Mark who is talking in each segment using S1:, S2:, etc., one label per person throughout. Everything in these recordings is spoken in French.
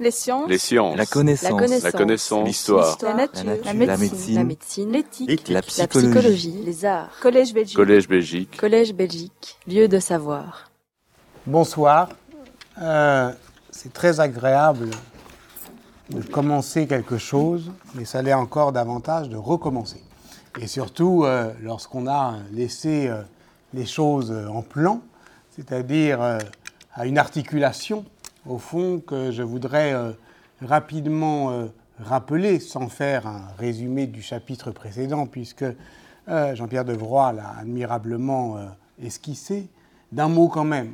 S1: Les sciences.
S2: Les sciences.
S3: La connaissance.
S1: La connaissance.
S2: L'histoire.
S1: La nature.
S3: La nature.
S1: La médecine.
S3: médecine.
S1: La médecine. L'éthique.
S3: La
S1: La
S3: psychologie.
S1: psychologie. Les arts. Collège Belgique.
S2: Collège Belgique.
S1: Collège Belgique. Lieu de savoir.
S4: Bonsoir. Euh, c'est très agréable de commencer quelque chose, mais ça l'est encore davantage de recommencer. Et surtout euh, lorsqu'on a laissé euh, les choses en plan, c'est-à-dire euh, à une articulation, au fond, que je voudrais euh, rapidement euh, rappeler, sans faire un résumé du chapitre précédent, puisque euh, Jean-Pierre Devroy l'a admirablement esquissé, d'un mot quand même.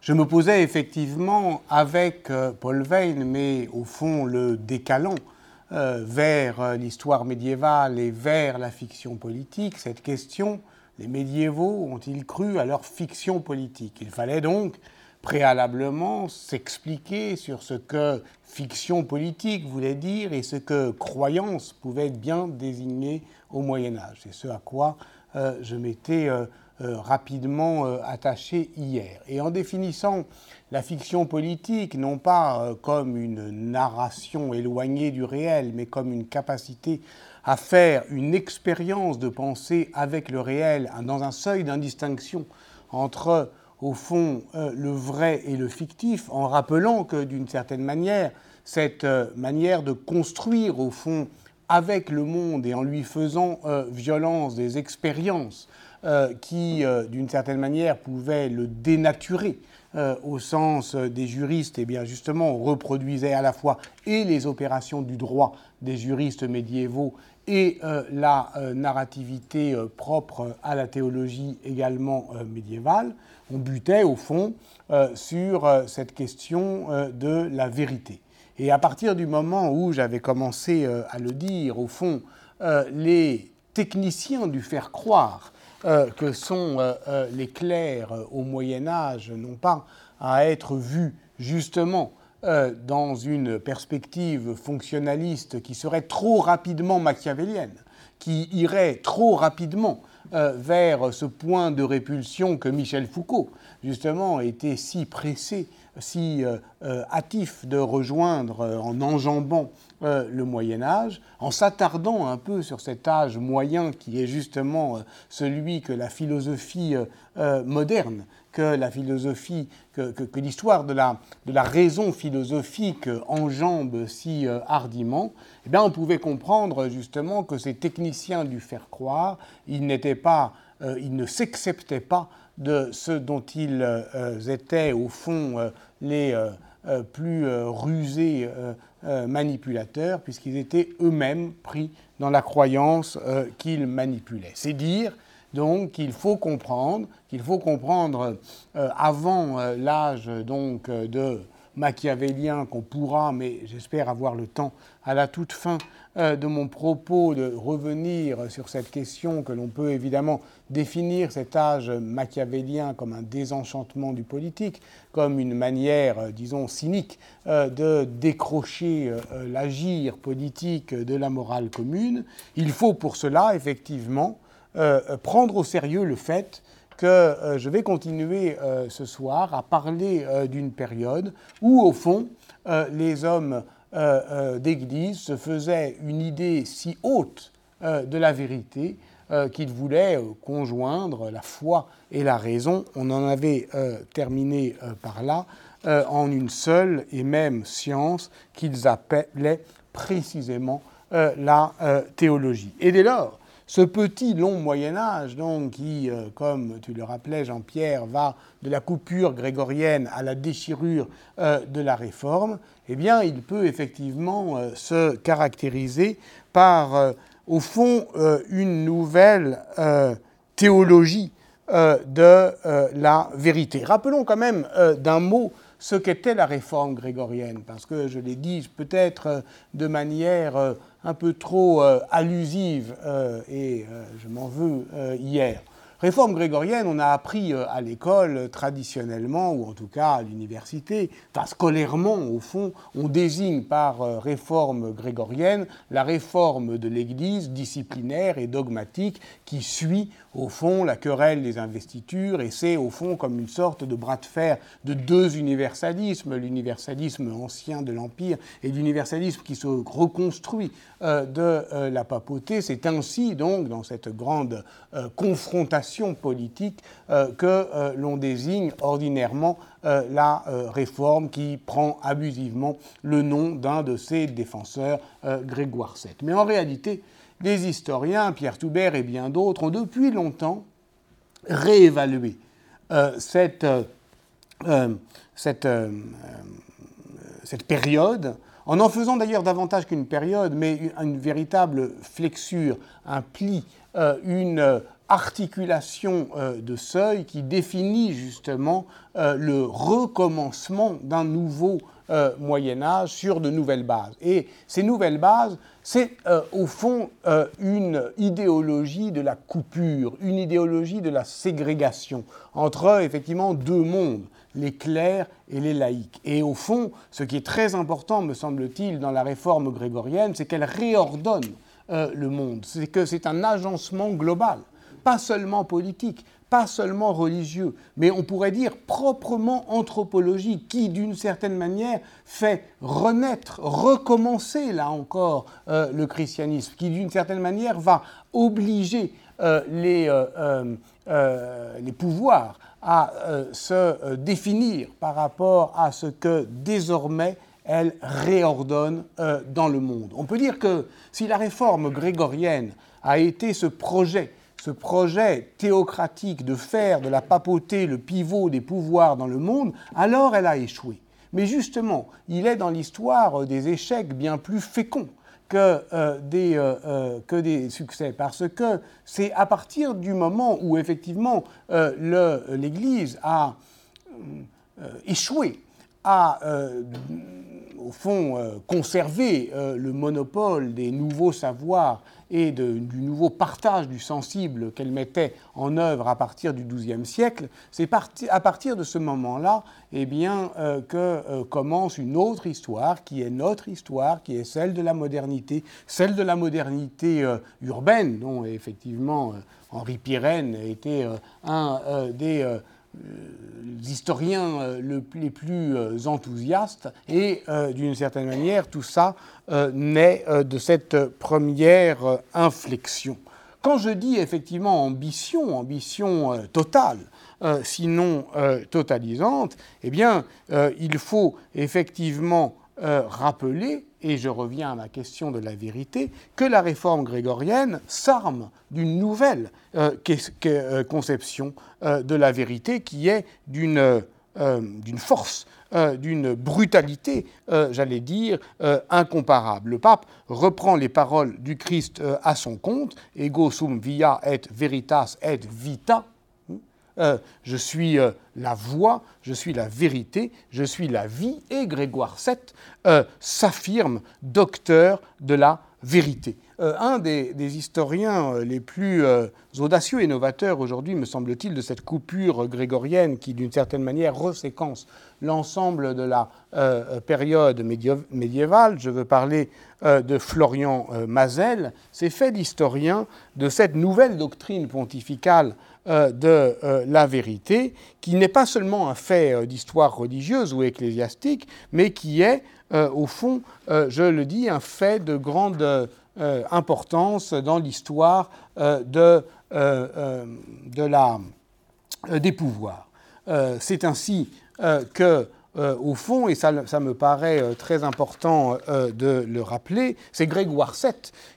S4: Je me posais effectivement avec Paul Veyne, mais au fond le décalant vers l'histoire médiévale et vers la fiction politique, cette question, les médiévaux ont-ils cru à leur fiction politique? Il fallait donc préalablement s'expliquer sur ce que fiction politique voulait dire et ce que croyance pouvait bien désigner au Moyen Âge. C'est ce à quoi euh, je m'étais euh, euh, rapidement attaché hier. Et en définissant la fiction politique, non pas comme une narration éloignée du réel, mais comme une capacité à faire une expérience de pensée avec le réel, dans un seuil d'indistinction entre, au fond, euh, le vrai et le fictif, en rappelant que, d'une certaine manière, cette euh, manière de construire, au fond, avec le monde et en lui faisant euh, violence des expériences qui, d'une certaine manière, pouvaient le dénaturer au sens des juristes, et bien justement, on reproduisait à la fois et les opérations du droit des juristes médiévaux et la narrativité propre à la théologie également médiévale. On butait au fond euh, sur euh, cette question euh, de la vérité. Et à partir du moment où j'avais commencé à le dire, au fond, les techniciens du faire croire que sont les clercs au Moyen Âge n'ont pas à être vus justement dans une perspective fonctionnaliste qui serait trop rapidement machiavélienne, qui irait trop rapidement euh, vers ce point de répulsion que Michel Foucault, justement, était si pressé, si euh, euh, hâtif de rejoindre en enjambant le Moyen Âge, en s'attardant un peu sur cet âge moyen qui est justement celui que la philosophie moderne, que la philosophie, que, l'histoire de la, raison philosophique euh, enjambe si euh, hardiment, eh bien, on pouvait comprendre justement que ces techniciens du faire croire, ils n'étaient pas, euh, ils ne s'exceptaient pas de ce dont ils étaient au fond les plus rusés manipulateurs, puisqu'ils étaient eux-mêmes pris dans la croyance qu'ils manipulaient. C'est dire donc qu'il faut comprendre, qu'il faut comprendre euh, avant euh, l'âge donc euh, de machiavélien qu'on pourra, mais j'espère avoir le temps à la toute fin de mon propos de revenir sur cette question que l'on peut évidemment définir cet âge machiavélien comme un désenchantement du politique, comme une manière, disons, cynique de décrocher l'agir politique de la morale commune. Il faut pour cela, effectivement, euh, euh, prendre au sérieux le fait que euh, je vais continuer ce soir à parler d'une période où, au fond, les hommes d'Église se faisaient une idée si haute de la vérité qu'ils voulaient conjoindre la foi et la raison. On en avait terminé par là en une seule et même science qu'ils appelaient précisément la théologie. Et dès lors, ce petit long Moyen Âge, donc, qui, euh, comme tu le rappelais, Jean-Pierre, va de la coupure grégorienne à la déchirure euh, de la Réforme, eh bien, il peut effectivement euh, se caractériser par, au fond, une nouvelle théologie de la vérité. Rappelons quand même d'un mot ce qu'était la réforme grégorienne, parce que je l'ai dit peut-être euh, de manière euh, un peu trop euh, allusive, et je m'en veux hier. Réforme grégorienne, on a appris à l'école traditionnellement, ou en tout cas à l'université, enfin scolairement au fond, on désigne par réforme grégorienne la réforme de l'Église disciplinaire et dogmatique qui suit au fond la querelle des investitures et c'est au fond comme une sorte de bras de fer de deux universalismes, l'universalisme ancien de l'Empire et l'universalisme qui se reconstruit euh, de euh, la papauté. C'est ainsi donc dans cette grande euh, confrontation politique que l'on désigne ordinairement la réforme qui prend abusivement le nom d'un de ses défenseurs, Grégoire VII. Mais en réalité, les historiens, Pierre Toubert et bien d'autres, ont depuis longtemps réévalué euh, cette, euh, euh, cette, période, en en faisant d'ailleurs davantage qu'une période, mais une, véritable flexure, un pli, une articulation de seuil qui définit justement le recommencement d'un nouveau Moyen Âge sur de nouvelles bases. Et ces nouvelles bases, c'est euh, au fond euh, une idéologie de la coupure, une idéologie de la ségrégation entre effectivement deux mondes, les clercs et les laïcs. Et au fond, ce qui est très important, me semble-t-il, dans la réforme grégorienne, c'est qu'elle réordonne euh, le monde, c'est que c'est un agencement global, pas seulement politique, pas seulement religieux, mais on pourrait dire proprement anthropologique, qui d'une certaine manière fait renaître, recommencer là encore euh, le christianisme, qui d'une certaine manière va obliger euh, les, euh, les, pouvoirs à se définir par rapport à ce que désormais elle réordonne dans le monde. On peut dire que si la réforme grégorienne a été ce projet ce projet théocratique de faire de la papauté le pivot des pouvoirs dans le monde, alors elle a échoué. Mais justement, il est dans l'histoire des échecs bien plus féconds que, euh, des, euh, euh, que des succès, parce que c'est à partir du moment où effectivement l'Église a échoué à, au fond, conserver le monopole des nouveaux savoirs et du nouveau partage du sensible qu'elle mettait en œuvre à partir du XIIe siècle, c'est à partir de ce moment-là eh bien, euh, que euh, commence une autre histoire qui est notre histoire, qui est celle de la modernité, celle de la modernité euh, urbaine, dont effectivement Henri Pirenne était un des historiens les plus enthousiastes, et d'une certaine manière, tout ça euh, naît euh, de cette première euh, inflexion. Quand je dis effectivement ambition, ambition totale, sinon totalisante, eh bien, il faut effectivement rappeler, et je reviens à ma question de la vérité, que la réforme grégorienne s'arme d'une nouvelle conception de la vérité qui est d'une force euh, d'une brutalité, euh, j'allais dire, euh, incomparable. Le pape reprend les paroles du Christ à son compte, ego sum via et veritas et vita. Je suis la voie, je suis la vérité, je suis la vie, et Grégoire VII s'affirme docteur de la vérité. Euh, un des, historiens euh, les plus euh, audacieux et novateurs aujourd'hui, me semble-t-il, de cette coupure grégorienne qui, d'une certaine manière, reséquence l'ensemble de la période médiévale, je veux parler de Florian Mazel, s'est fait l'historien de cette nouvelle doctrine pontificale de la vérité, qui n'est pas seulement un fait d'histoire religieuse ou ecclésiastique, mais qui est, au fond, je le dis, un fait de grande importance dans l'histoire euh, de, euh, de la, des pouvoirs. C'est ainsi que, au fond, et ça, ça me paraît très important de le rappeler, c'est Grégoire VII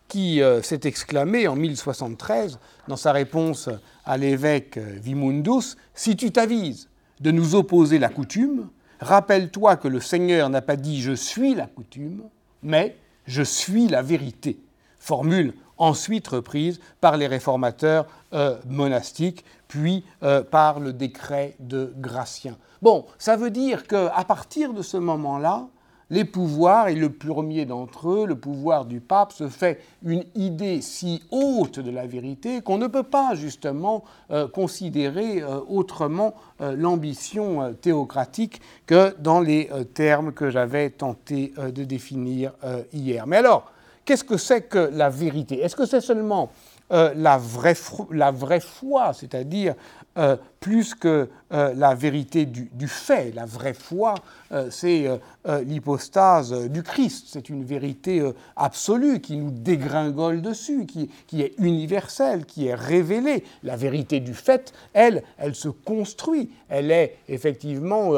S4: qui s'est exclamé en 1073 dans sa réponse à l'évêque Vimundus Si tu t'avises de nous opposer la coutume, rappelle-toi que le Seigneur n'a pas dit je suis la coutume, mais je suis la vérité formule ensuite reprise par les réformateurs euh, monastiques, puis euh, par le décret de Gratien. Bon, ça veut dire qu'à partir de ce moment-là, les pouvoirs, et le premier d'entre eux, le pouvoir du pape, se fait une idée si haute de la vérité qu'on ne peut pas justement euh, considérer autrement l'ambition théocratique que dans les termes que j'avais tenté de définir hier. Mais alors, Qu'est-ce que c'est que la vérité? Est-ce que c'est seulement la, vraie, la vraie foi, c'est-à-dire euh, plus que euh, la vérité du, fait? La vraie foi, euh, c'est l'hypostase du Christ. C'est une vérité absolue qui nous dégringole dessus, qui, qui, est universelle, qui est révélée. La vérité du fait, elle, elle se construit. Elle est effectivement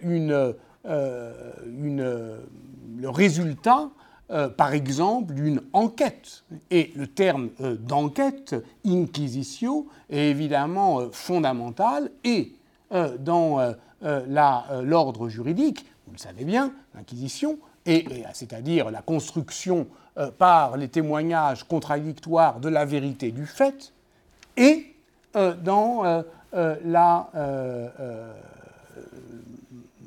S4: une, une, le résultat euh, par exemple, d'une enquête. Et le terme euh, d'enquête, inquisitio, est évidemment euh, fondamental et dans l'ordre juridique, vous le savez bien, l'inquisition, c'est-à-dire la construction par les témoignages contradictoires de la vérité du fait, et dans la,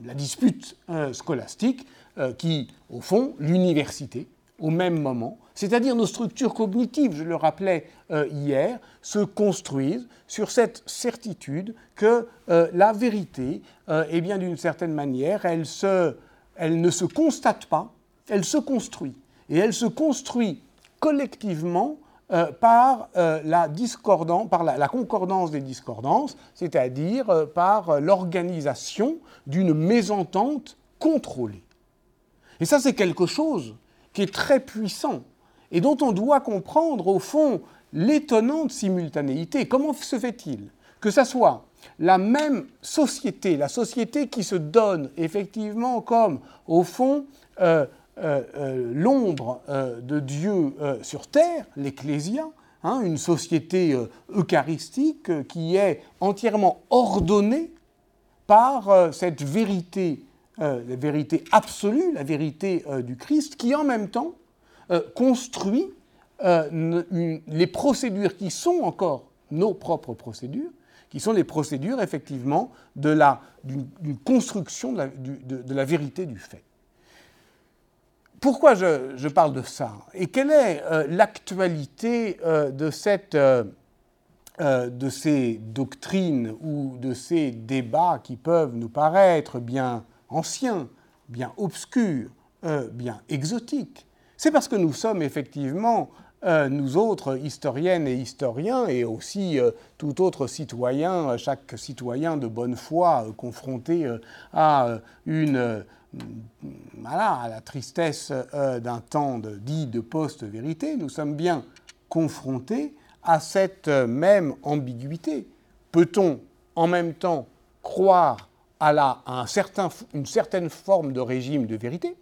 S4: la, dispute scolastique, euh, qui, au fond, l'université, au même moment, c'est-à-dire nos structures cognitives, je le rappelais euh, hier, se construisent sur cette certitude que euh, la vérité, eh bien, d'une certaine manière, elle, ne se constate pas, elle se construit. Et elle se construit collectivement par, la, par la, concordance des discordances, c'est-à-dire par l'organisation d'une mésentente contrôlée. Et ça, c'est quelque chose qui est très puissant et dont on doit comprendre, au fond, l'étonnante simultanéité. Comment se fait-il que ça soit la même société, la société qui se donne effectivement comme, au fond, euh, euh, euh, l'ombre de Dieu sur terre, l'Ecclésia, hein, une société eucharistique qui est entièrement ordonnée par cette vérité euh, la vérité absolue, la vérité euh, du Christ, qui en même temps euh, construit les procédures qui sont encore nos propres procédures, qui sont les procédures effectivement de la, d'une, construction de la, vérité du fait. Pourquoi je, parle de ça? Et quelle est l'actualité de ces doctrines ou de ces débats qui peuvent nous paraître bien ancien, bien obscur, euh, bien exotique. C'est parce que nous sommes effectivement, euh, nous autres historiennes et historiens, et aussi euh, tout autre citoyen, chaque citoyen de bonne foi confronté à une voilà, à la tristesse d'un temps dit de post-vérité, nous sommes bien confrontés à cette même ambiguïté. Peut-on en même temps croire à, une certaine forme de régime de vérité,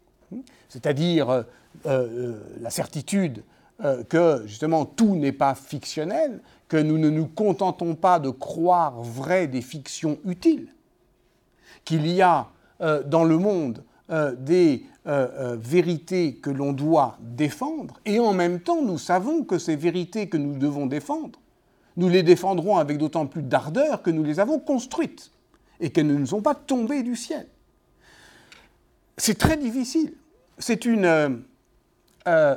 S4: c'est-à-dire euh, euh, la certitude euh, que justement tout n'est pas fictionnel, que nous ne nous contentons pas de croire vraies des fictions utiles, qu'il y a dans le monde des vérités que l'on doit défendre, et en même temps nous savons que ces vérités que nous devons défendre, nous les défendrons avec d'autant plus d'ardeur que nous les avons construites et qu'elles ne nous sont pas tombées du ciel. C'est très difficile. C'est une. Euh, euh,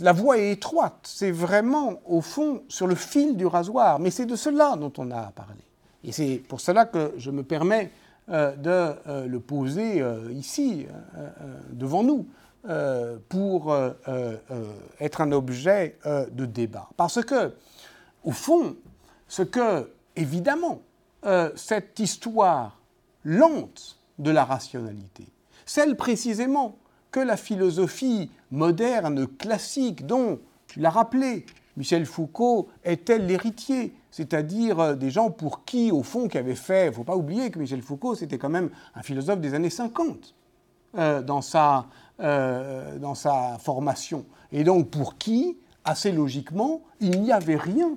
S4: la voie est étroite. C'est vraiment, au fond, sur le fil du rasoir. Mais c'est de cela dont on a parlé. Et c'est pour cela que je me permets euh, de le poser ici, devant nous, pour être un objet de débat. Parce que, au fond, ce que, évidemment, euh, cette histoire lente de la rationalité, celle précisément que la philosophie moderne, classique, dont, tu l'as rappelé, Michel Foucault était l'héritier, c'est-à-dire euh, des gens pour qui, au fond, qui avaient fait, il ne faut pas oublier que Michel Foucault, c'était quand même un philosophe des années 50 euh, dans, sa, dans sa formation. Et donc pour qui, assez logiquement, il n'y avait rien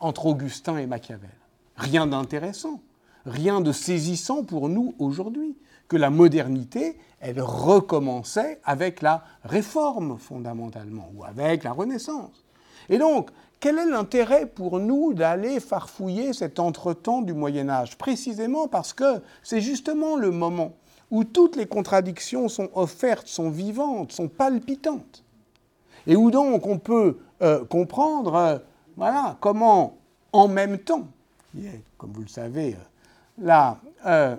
S4: entre Augustin et Machiavel rien d'intéressant, rien de saisissant pour nous aujourd'hui, que la modernité, elle recommençait avec la réforme fondamentalement, ou avec la Renaissance. Et donc, quel est l'intérêt pour nous d'aller farfouiller cet entretemps du Moyen Âge? Précisément parce que c'est justement le moment où toutes les contradictions sont offertes, sont vivantes, sont palpitantes. Et où donc on peut euh, comprendre euh, voilà, comment, en même temps, comme vous le savez, euh, là, euh,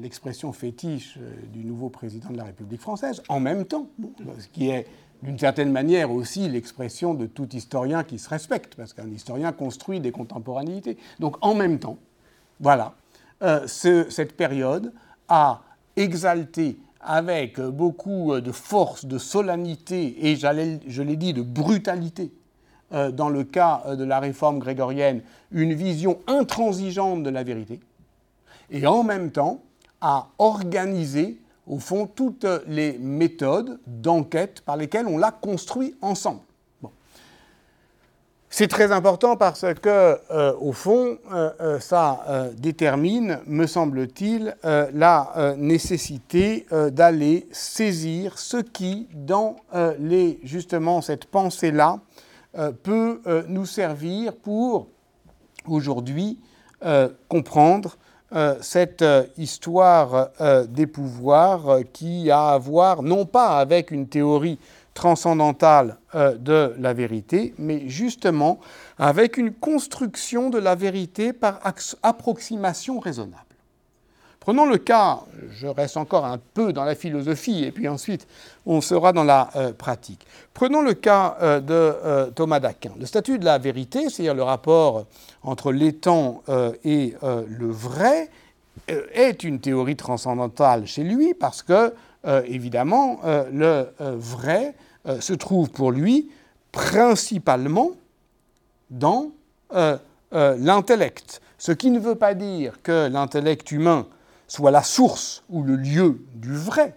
S4: l'expression fétiche du nouveau président de la République française, en même temps, ce qui est d'une certaine manière aussi l'expression de tout historien qui se respecte, parce qu'un historien construit des contemporanéités. Donc en même temps, voilà, cette période a exalté avec beaucoup de force, de solennité et, je l'ai dit, de brutalité, euh, dans le cas euh, de la réforme grégorienne, une vision intransigeante de la vérité, et en même temps à organiser, au fond, toutes les méthodes d'enquête par lesquelles on l'a construit ensemble. C'est très important parce que, euh, au fond, euh, euh, ça détermine, me semble-t-il, la nécessité d'aller saisir ce qui, dans les, justement cette pensée-là, peut nous servir pour aujourd'hui comprendre cette histoire des pouvoirs qui a à voir non pas avec une théorie transcendantale euh, de la vérité, mais justement avec une construction de la vérité par approximation raisonnable. Prenons le cas, je reste encore un peu dans la philosophie, et puis ensuite on sera dans la euh, pratique. Prenons le cas euh, de Thomas d'Aquin. Le statut de la vérité, c'est-à-dire le rapport entre l'étang et le vrai, est une théorie transcendantale chez lui parce que euh, évidemment, euh, le euh, vrai se trouve pour lui principalement dans l'intellect. Ce qui ne veut pas dire que l'intellect humain soit la source ou le lieu du vrai.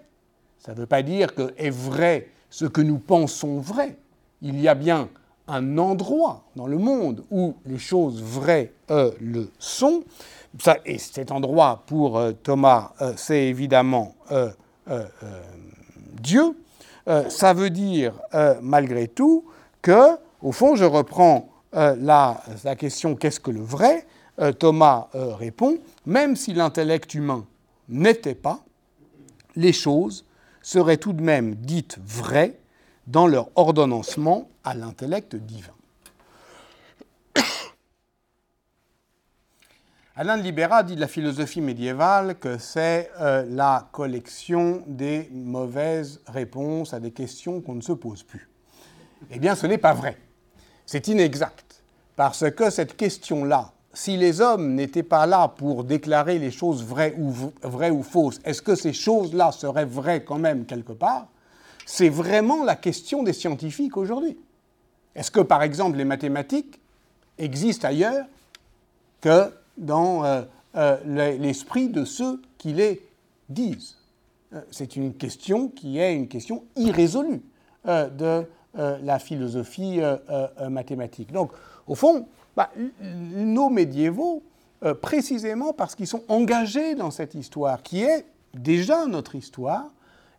S4: Ça ne veut pas dire que est vrai ce que nous pensons vrai. Il y a bien un endroit dans le monde où les choses vraies le sont. Et cet endroit, pour Thomas, c'est évidemment euh, euh, Dieu, euh, ça veut dire malgré tout que, au fond, je reprends la, question qu'est-ce que le vrai? Thomas répond, même si l'intellect humain n'était pas, les choses seraient tout de même dites vraies dans leur ordonnancement à l'intellect divin. Alain de Libera dit de la philosophie médiévale que c'est euh, la collection des mauvaises réponses à des questions qu'on ne se pose plus. Eh bien, ce n'est pas vrai. C'est inexact. Parce que cette question-là, si les hommes n'étaient pas là pour déclarer les choses vraies ou, vraies ou fausses, est-ce que ces choses-là seraient vraies quand même quelque part? C'est vraiment la question des scientifiques aujourd'hui. Est-ce que, par exemple, les mathématiques existent ailleurs que dans euh, euh, l'esprit de ceux qui les disent? Euh, c'est une question qui est une question irrésolue de la philosophie mathématique. Donc, au fond, bah, nos médiévaux, précisément parce qu'ils sont engagés dans cette histoire, qui est déjà notre histoire,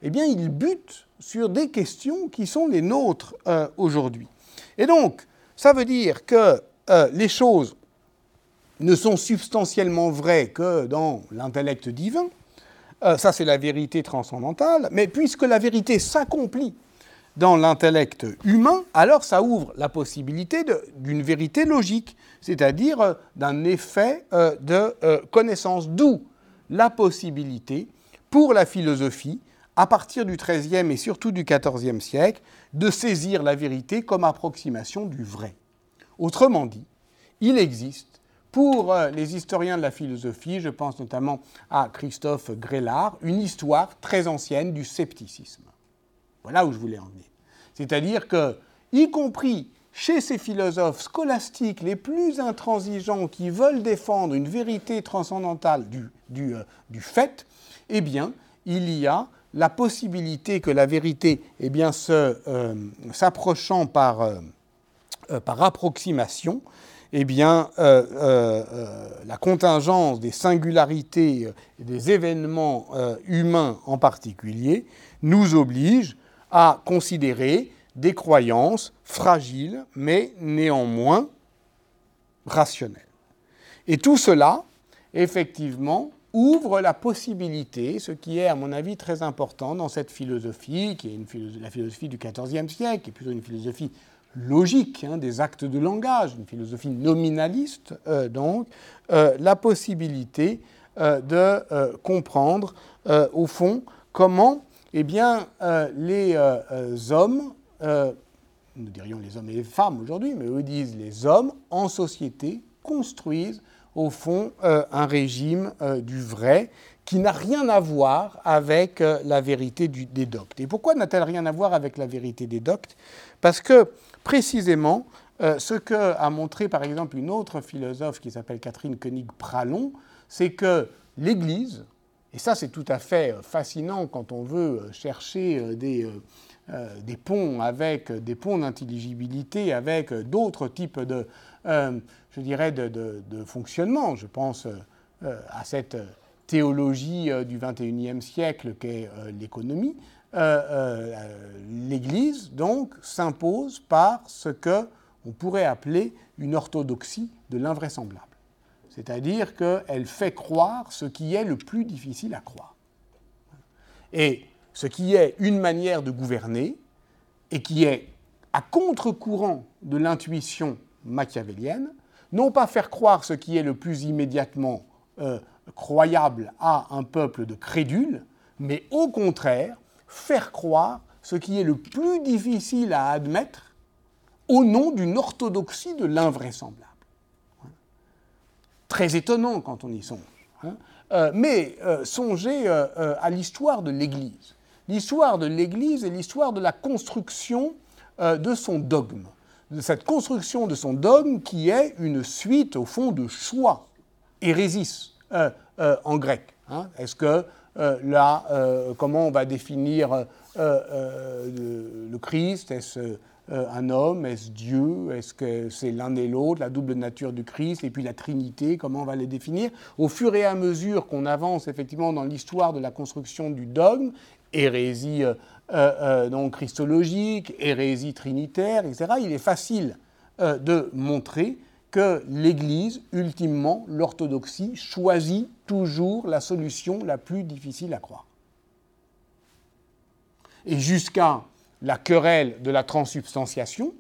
S4: eh ils butent sur des questions qui sont les nôtres aujourd'hui. Et donc, ça veut dire que les choses ne sont substantiellement vrais que dans l'intellect divin. Euh, ça, c'est la vérité transcendantale. Mais puisque la vérité s'accomplit dans l'intellect humain, alors ça ouvre la possibilité d'une vérité logique, c'est-à-dire euh, d'un effet euh, de connaissance, d'où la possibilité pour la philosophie, à partir du XIIIe et surtout du XIVe siècle, de saisir la vérité comme approximation du vrai. Autrement dit, il existe pour euh, les historiens de la philosophie, je pense notamment à Christophe Grélard, une histoire très ancienne du scepticisme. Voilà où je voulais en venir. C'est-à-dire que, y compris chez ces philosophes scolastiques les plus intransigeants qui veulent défendre une vérité transcendantale du, euh, fait, eh il y a la possibilité que la vérité, eh euh, s'approchant par, par approximation, eh euh, euh, euh, la contingence des singularités et des événements humains en particulier nous oblige à considérer des croyances fragiles, mais néanmoins rationnelles. Et tout cela, effectivement, ouvre la possibilité, ce qui est à mon avis très important dans cette philosophie, qui est la philosophie du XIVe siècle, qui est plutôt une philosophie logique hein, des actes de langage, une philosophie nominaliste, euh, donc, euh, la possibilité de comprendre, au fond, comment eh bien, les hommes, nous dirions les hommes et les femmes aujourd'hui, mais eux disent les hommes en société construisent au fond un régime du vrai qui n'a rien à voir avec la vérité des doctes. Et pourquoi n'a-t-elle rien à voir avec la vérité des doctes? Parce que précisément, euh, ce que a montré par exemple une autre philosophe qui s'appelle Catherine Koenig-Pralon, c'est que l'Église, et ça c'est tout à fait euh, fascinant quand on veut euh, chercher des, des ponts avec des ponts d'intelligibilité avec d'autres types de, je dirais, de, fonctionnement. Je pense à cette théologie du XXIe siècle qu'est l'économie. L'Église donc s'impose par ce que on pourrait appeler une orthodoxie de l'invraisemblable. C'est-à-dire qu'elle fait croire ce qui est le plus difficile à croire. Et ce qui est une manière de gouverner et qui est à contre-courant de l'intuition machiavélienne, non pas faire croire ce qui est le plus immédiatement euh, croyable à un peuple de crédules, mais au contraire faire croire ce qui est le plus difficile à admettre au nom d'une orthodoxie de l'invraisemblable. Très étonnant quand on y songe. Hein. Euh, mais euh, songez euh, à l'histoire de l'Église. L'histoire de l'Église est l'histoire de la construction de son dogme. De cette construction de son dogme qui est une suite, au fond, de choix, hérésis en grec. Hein. Est-ce que là, comment on va définir le Christ? Est-ce euh, un homme Est-ce Dieu Est-ce que c'est l'un et l'autre, la double nature du Christ et puis la Trinité Comment on va les définir? Au fur et à mesure qu'on avance effectivement dans l'histoire de la construction du dogme, hérésie euh, euh, non christologique, hérésie trinitaire, etc., il est facile de montrer que l'Église, ultimement, l'orthodoxie, choisit toujours la solution la plus difficile à croire. Et jusqu'à la querelle de la transsubstantiation,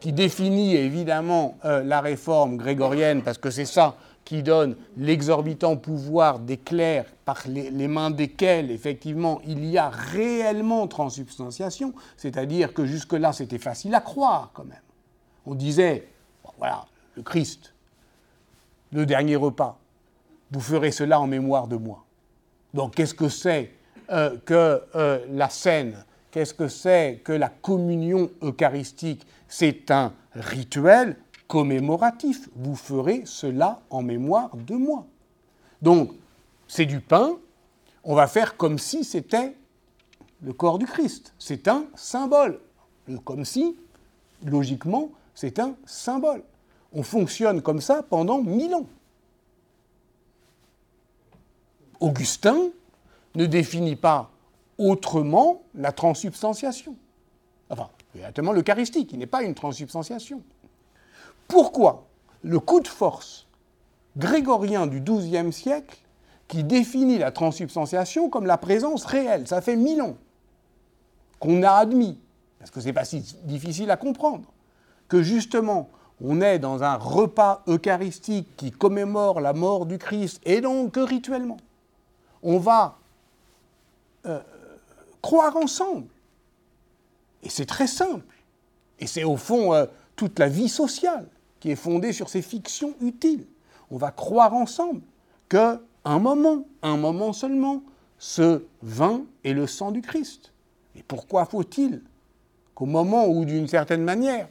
S4: qui définit évidemment euh, la réforme grégorienne, parce que c'est ça qui donne l'exorbitant pouvoir des clercs par les, mains desquels, effectivement, il y a réellement transsubstantiation, c'est-à-dire que jusque-là, c'était facile à croire quand même. On disait, voilà, le Christ, le dernier repas, vous ferez cela en mémoire de moi. Donc qu'est-ce que c'est euh, que euh, la scène Qu'est-ce que c'est que la communion eucharistique? C'est un rituel commémoratif. Vous ferez cela en mémoire de moi. Donc, c'est du pain, on va faire comme si c'était le corps du Christ. C'est un symbole. Comme si, logiquement, c'est un symbole. On fonctionne comme ça pendant mille ans. Augustin ne définit pas autrement la transsubstantiation. Enfin, exactement l'Eucharistie, qui n'est pas une transsubstantiation. Pourquoi le coup de force grégorien du XIIe siècle, qui définit la transsubstantiation comme la présence réelle, ça fait mille ans qu'on a admis, parce que ce n'est pas si difficile à comprendre, que justement on est dans un repas eucharistique qui commémore la mort du Christ, et donc que rituellement, on va euh, croire ensemble. Et c'est très simple. Et c'est au fond euh, toute la vie sociale qui est fondée sur ces fictions utiles. On va croire ensemble que un moment, un moment seulement, ce vin est le sang du Christ. Et pourquoi faut-il qu'au moment où, d'une certaine manière,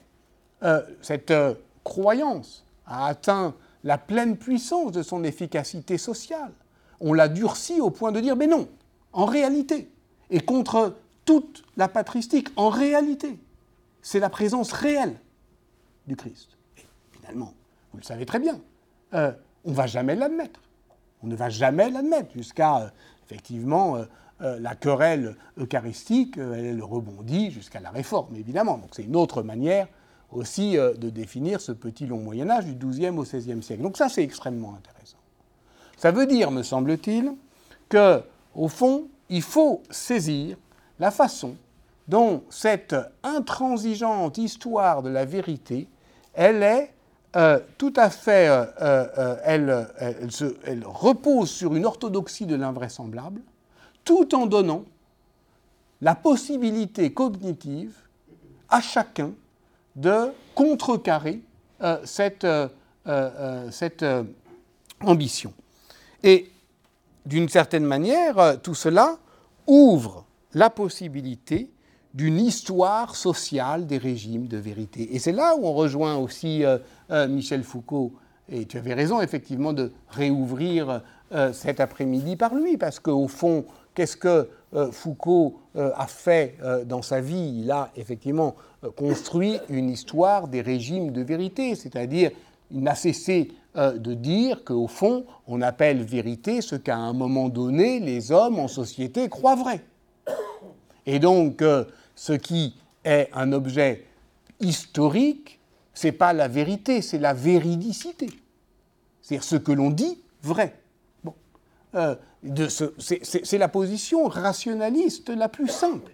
S4: euh, cette euh, croyance a atteint la pleine puissance de son efficacité sociale, on l'a durci au point de dire, mais non, en réalité, et contre toute la patristique. En réalité, c'est la présence réelle du Christ. Et finalement, vous le savez très bien, euh, on ne va jamais l'admettre. On ne va jamais l'admettre jusqu'à, euh, effectivement, euh, la querelle eucharistique, elle rebondit jusqu'à la réforme, évidemment. Donc c'est une autre manière aussi de définir ce petit long Moyen Âge du XIIe au XVIe siècle. Donc ça, c'est extrêmement intéressant. Ça veut dire, me semble-t-il, que, au fond, il faut saisir la façon dont cette intransigeante histoire de la vérité, elle est tout à fait, elle, elle, repose sur une orthodoxie de l'invraisemblable, tout en donnant la possibilité cognitive à chacun de contrecarrer cette, cette ambition. Et d'une certaine manière, tout cela ouvre la possibilité d'une histoire sociale des régimes de vérité. Et c'est là où on rejoint aussi euh, euh, Michel Foucault. Et tu avais raison, effectivement, de réouvrir euh, cet après-midi par lui, parce qu'au fond, qu'est-ce que Foucault a fait dans sa vie? Il a effectivement construit une histoire des régimes de vérité, c'est-à-dire il n'a cessé de dire qu'au fond, on appelle vérité ce qu'à un moment donné, les hommes en société croient vrai. Et donc, ce qui est un objet historique, ce n'est pas la vérité, c'est la véridicité. C'est-à-dire ce que l'on dit vrai. Bon. Euh, c'est la position rationaliste la plus simple.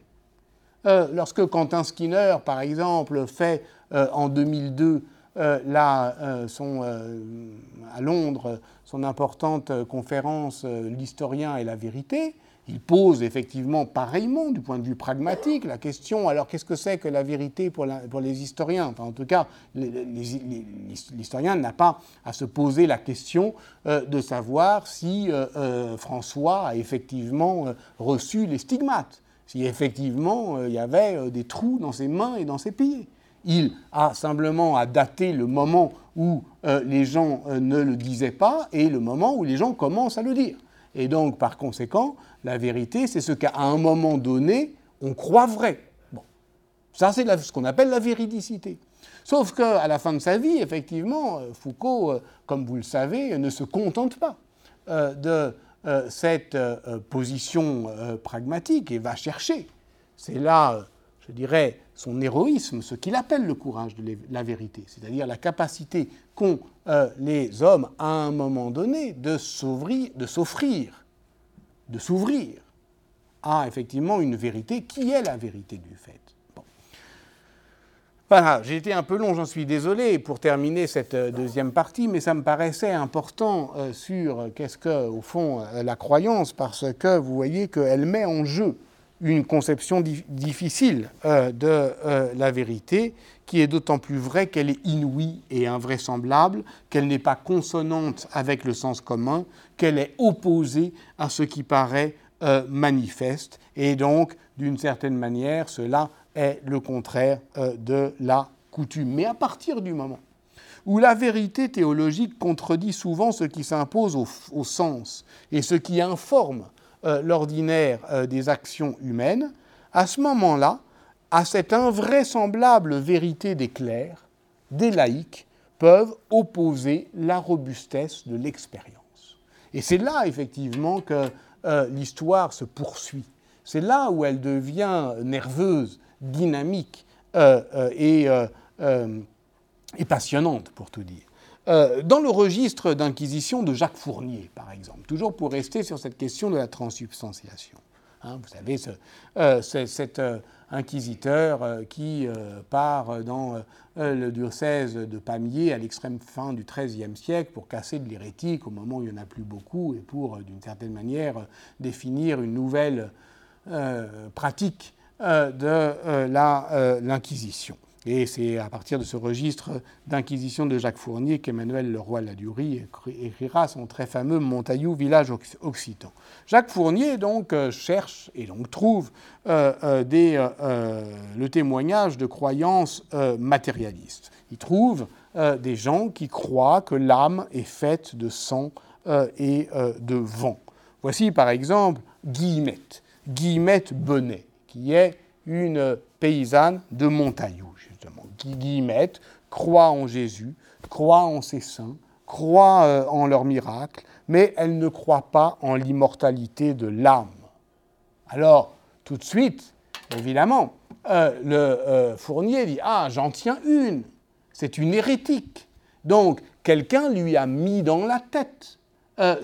S4: Euh, lorsque Quentin Skinner, par exemple, fait euh, en 2002 son, à Londres son importante conférence L'historien et la vérité, il pose effectivement pareillement, du point de vue pragmatique, la question alors qu'est-ce que c'est que la vérité pour, les historiens? Enfin, En tout cas, l'historien n'a pas à se poser la question euh, de savoir si euh, euh, François a effectivement reçu les stigmates, si effectivement il y avait des trous dans ses mains et dans ses pieds. Il a simplement à dater le moment où les gens ne le disaient pas et le moment où les gens commencent à le dire. Et donc, par conséquent, la vérité, c'est ce qu'à un moment donné, on croit vrai. Bon. Ça, c'est ce qu'on appelle la véridicité. Sauf qu'à la fin de sa vie, effectivement, euh, Foucault, euh, comme vous le savez, ne se contente pas euh, de cette position pragmatique et va chercher. C'est là, je dirais, son héroïsme, ce qu'il appelle le courage de la vérité, c'est-à-dire la capacité qu'ont les hommes à un moment donné de s'offrir de s'ouvrir à effectivement une vérité qui est la vérité du fait. Voilà, j'ai été un peu long, j'en suis désolé pour terminer cette euh, deuxième partie, mais ça me paraissait important euh, sur qu'est-ce que, au fond, euh, la croyance, parce que vous voyez qu'elle met en jeu une conception difficile de la vérité, qui est d'autant plus vraie qu'elle est inouïe et invraisemblable, qu'elle n'est pas consonante avec le sens commun, qu'elle est opposée à ce qui paraît euh, manifeste. Et donc, d'une certaine manière, cela est le contraire euh, de la coutume. Mais à partir du moment où la vérité théologique contredit souvent ce qui s'impose au, sens et ce qui informe euh, l'ordinaire des actions humaines, à ce moment-là, à cette invraisemblable vérité des clercs, des laïcs peuvent opposer la robustesse de l'expérience. Et c'est là, effectivement, que euh, l'histoire se poursuit. C'est là où elle devient nerveuse, dynamique euh, euh, et, passionnante, pour tout dire. Dans le registre d'inquisition de Jacques Fournier, par exemple, toujours pour rester sur cette question de la transsubstantiation. Hein, vous savez, ce, cette inquisiteur euh, qui euh, part dans euh, le diocèse de Pamiers à l'extrême fin du XIIIe siècle pour casser de l'hérétique au moment où il n'y en a plus beaucoup et pour, d'une certaine manière, définir une nouvelle pratique de l'Inquisition. Et c'est à partir de ce registre d'inquisition de Jacques Fournier qu'Emmanuel Leroy-Ladurie écrira son très fameux Montaillou, village occitan. Jacques Fournier donc euh, cherche et trouve euh, euh, le témoignage de croyances matérialistes. Il trouve des gens qui croient que l'âme est faite de sang et de vent. Voici par exemple Guillemette, Guillemette Bonnet, qui est une paysanne de Montaillou qui Guillemette croit en Jésus, croit en ses saints, croit euh, en leurs miracles, mais elle ne croit pas en l'immortalité de l'âme. Alors, tout de suite, évidemment, euh, le euh, Fournier dit Ah, j'en tiens une, c'est une hérétique. Donc, quelqu'un lui a mis dans la tête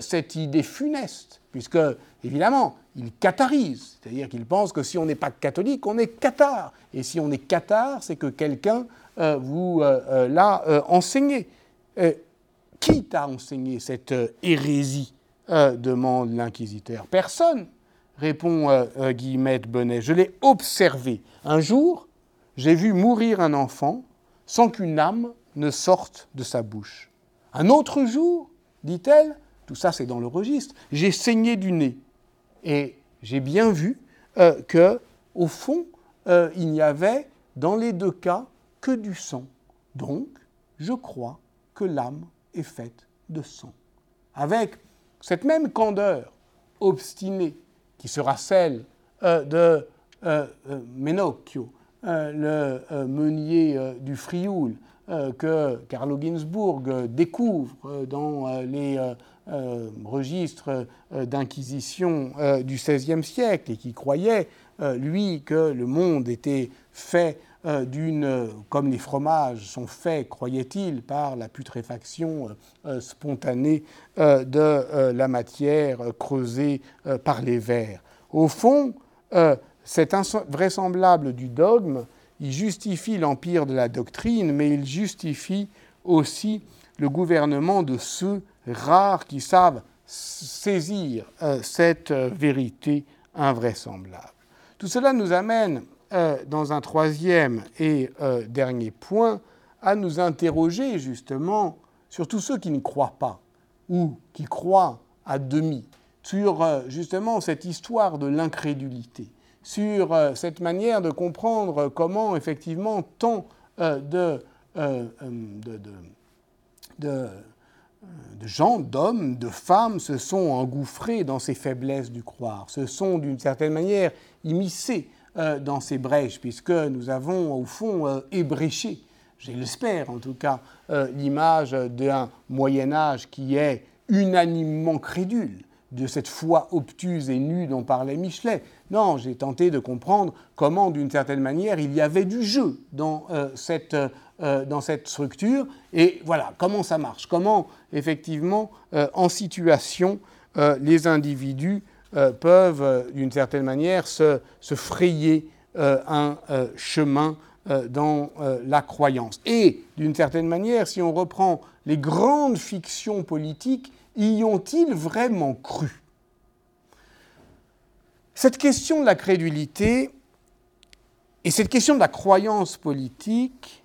S4: cette idée funeste, puisque, évidemment, il catharise, c'est-à-dire qu'il pense que si on n'est pas catholique, on est cathare. Et si on est cathare, c'est que quelqu'un euh, vous euh, euh, l'a enseigné. qui t'a enseigné cette hérésie demande l'inquisiteur. Personne, répond Guillemette Bonnet. Je l'ai observé. Un jour, j'ai vu mourir un enfant sans qu'une âme ne sorte de sa bouche. Un autre jour, dit-elle, tout ça c'est dans le registre, j'ai saigné du nez. Et j'ai bien vu euh, que, au fond, euh, il n'y avait dans les deux cas que du sang. Donc, je crois que l'âme est faite de sang. Avec cette même candeur obstinée qui sera celle euh, de Menocchio, le meunier du Frioul, que Carlo Ginzburg découvre dans les registres d'inquisition du XVIe siècle et qui croyait, lui, que le monde était fait d'une, comme les fromages sont faits, croyait-il, par la putréfaction spontanée de la matière creusée par les vers. Au fond, cet invraisemblable du dogme il justifie l'empire de la doctrine, mais il justifie aussi le gouvernement de ceux rares qui savent saisir euh, cette euh, vérité invraisemblable. Tout cela nous amène, euh, dans un troisième et dernier point, à nous interroger justement sur tous ceux qui ne croient pas ou qui croient à demi, sur justement cette histoire de l'incrédulité sur cette manière de comprendre comment effectivement tant euh, de, de, de, gens, d'hommes, de femmes se sont engouffrés dans ces faiblesses du croire, se sont d'une certaine manière immiscés dans ces brèches, puisque nous avons au fond ébréché, je l'espère en tout cas, l'image d'un Moyen Âge qui est unanimement crédule de cette foi obtuse et nue dont parlait Michelet. Non, j'ai tenté de comprendre comment, d'une certaine manière, il y avait du jeu dans, euh, cette, euh, cette structure. Et voilà, comment ça marche, comment, effectivement, euh, en situation, les individus peuvent, d'une certaine manière, se, se frayer un chemin dans la croyance. Et, d'une certaine manière, si on reprend les grandes fictions politiques, y ont-ils vraiment cru? Cette question de la crédulité et cette question de la croyance politique,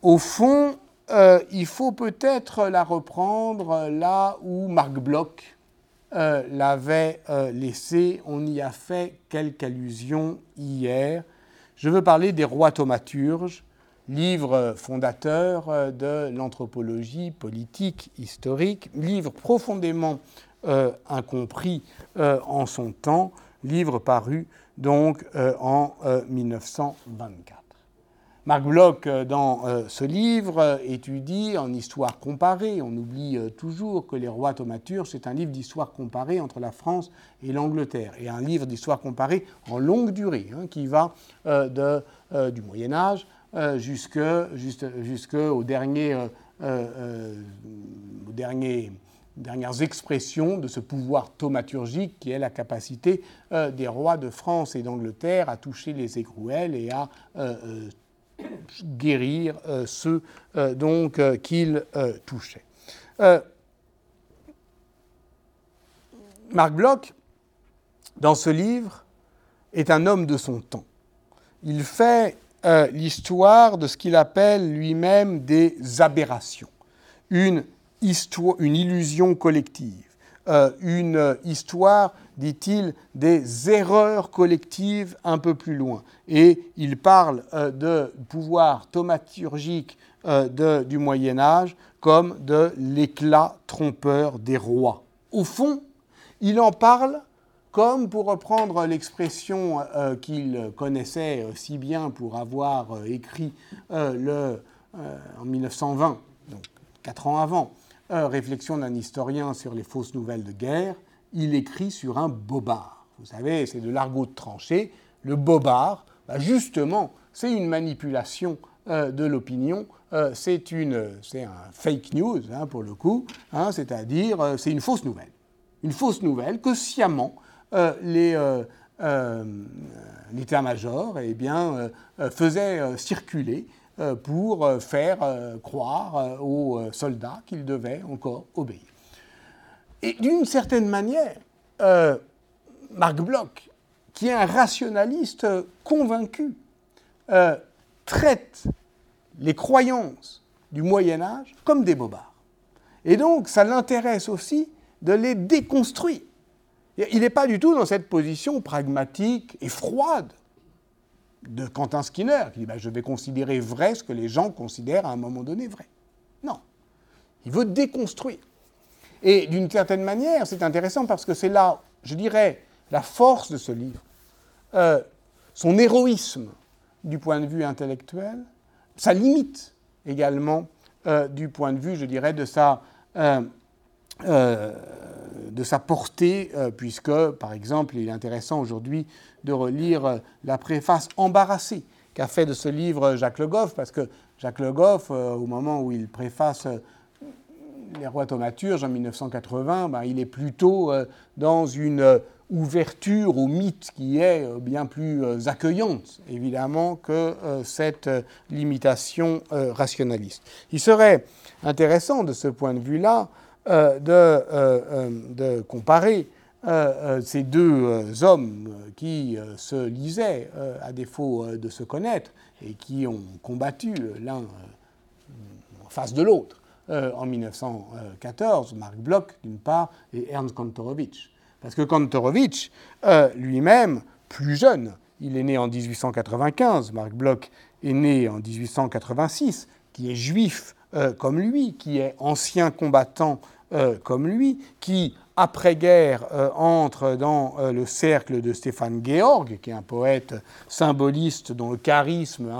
S4: au fond, euh, il faut peut-être la reprendre là où Marc Bloch euh, l'avait euh, laissé. On y a fait quelques allusions hier. Je veux parler des rois thaumaturges livre fondateur de l'anthropologie politique historique, livre profondément incompris en son temps, livre paru donc en 1924. Marc Bloch, dans ce livre, étudie en histoire comparée. On oublie toujours que Les Rois thaumaturges, c'est un livre d'histoire comparée entre la France et l'Angleterre, et un livre d'histoire comparée en longue durée, hein, qui va du Moyen Âge euh, euh, euh, derniers, dernières expressions de ce pouvoir thaumaturgique qui est la capacité des rois de France et d'Angleterre à toucher les écrouelles et à guérir ceux qu'ils touchaient. Marc Bloch, dans ce livre, est un homme de son temps. Il fait euh, l'histoire de ce qu'il appelle lui-même des aberrations, une, une illusion collective, euh, une histoire, dit-il, des erreurs collectives un peu plus loin. Et il parle euh, de pouvoir thaumaturgique du Moyen Âge comme de l'éclat trompeur des rois. Au fond, il en parle comme pour reprendre l'expression euh, qu'il connaissait euh, si bien pour avoir euh, écrit le, en 1920, donc quatre ans avant, Réflexion d'un historien sur les fausses nouvelles de guerre, il écrit sur un bobard. Vous savez, c'est de l'argot de tranchée. Le bobard, bah, justement, c'est une manipulation de l'opinion, c'est un fake news hein, pour le coup, hein, c'est-à-dire c'est une fausse nouvelle. Une fausse nouvelle que sciemment euh, les, euh, euh, l'état-major eh bien, faisait circuler pour faire croire aux soldats qu'ils devaient encore obéir. Et d'une certaine manière, Marc Bloch, qui est un rationaliste convaincu, traite les croyances du Moyen Âge comme des bobards. Et donc, ça l'intéresse aussi de les déconstruire. Il n'est pas du tout dans cette position pragmatique et froide de Quentin Skinner, qui dit bah, Je vais considérer vrai ce que les gens considèrent à un moment donné vrai. Non. Il veut déconstruire. Et d'une certaine manière, c'est intéressant parce que c'est là, je dirais, la force de ce livre, euh, son héroïsme du point de vue intellectuel, sa limite également euh, du point de vue, je dirais, de sa, euh, de sa portée, puisque, par exemple, il est intéressant aujourd'hui de relire la préface embarrassée qu'a fait de ce livre Jacques Le Goff, parce que Jacques Le Goff, au moment où il préface Les rois thaumaturges en 1980, ben, il est plutôt dans une ouverture au mythe qui est euh, bien plus euh, accueillante, évidemment, que euh, cette limitation rationaliste. Il serait intéressant de ce point de vue-là de, de, comparer ces deux hommes qui se lisaient à défaut de se connaître et qui ont combattu l'un en face de l'autre en 1914, Marc Bloch d'une part et Ernst Kantorowicz. Parce que Kantorowicz, euh, lui-même, plus jeune, il est né en 1895, Marc Bloch est né en 1886, qui est juif euh, comme lui, qui est ancien combattant euh, comme lui, qui, après-guerre, entre dans le cercle de Stéphane Georg, qui est un poète symboliste dont le charisme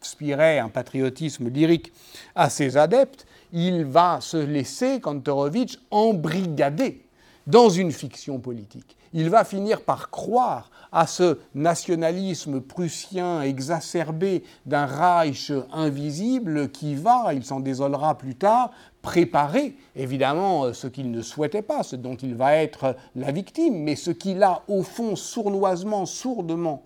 S4: inspirait un patriotisme lyrique à ses adeptes, il va se laisser, Kantorowicz, embrigader dans une fiction politique. Il va finir par croire à ce nationalisme prussien exacerbé d'un Reich invisible qui va, il s'en désolera plus tard, préparer évidemment ce qu'il ne souhaitait pas, ce dont il va être la victime, mais ce qu'il a au fond sournoisement, sourdement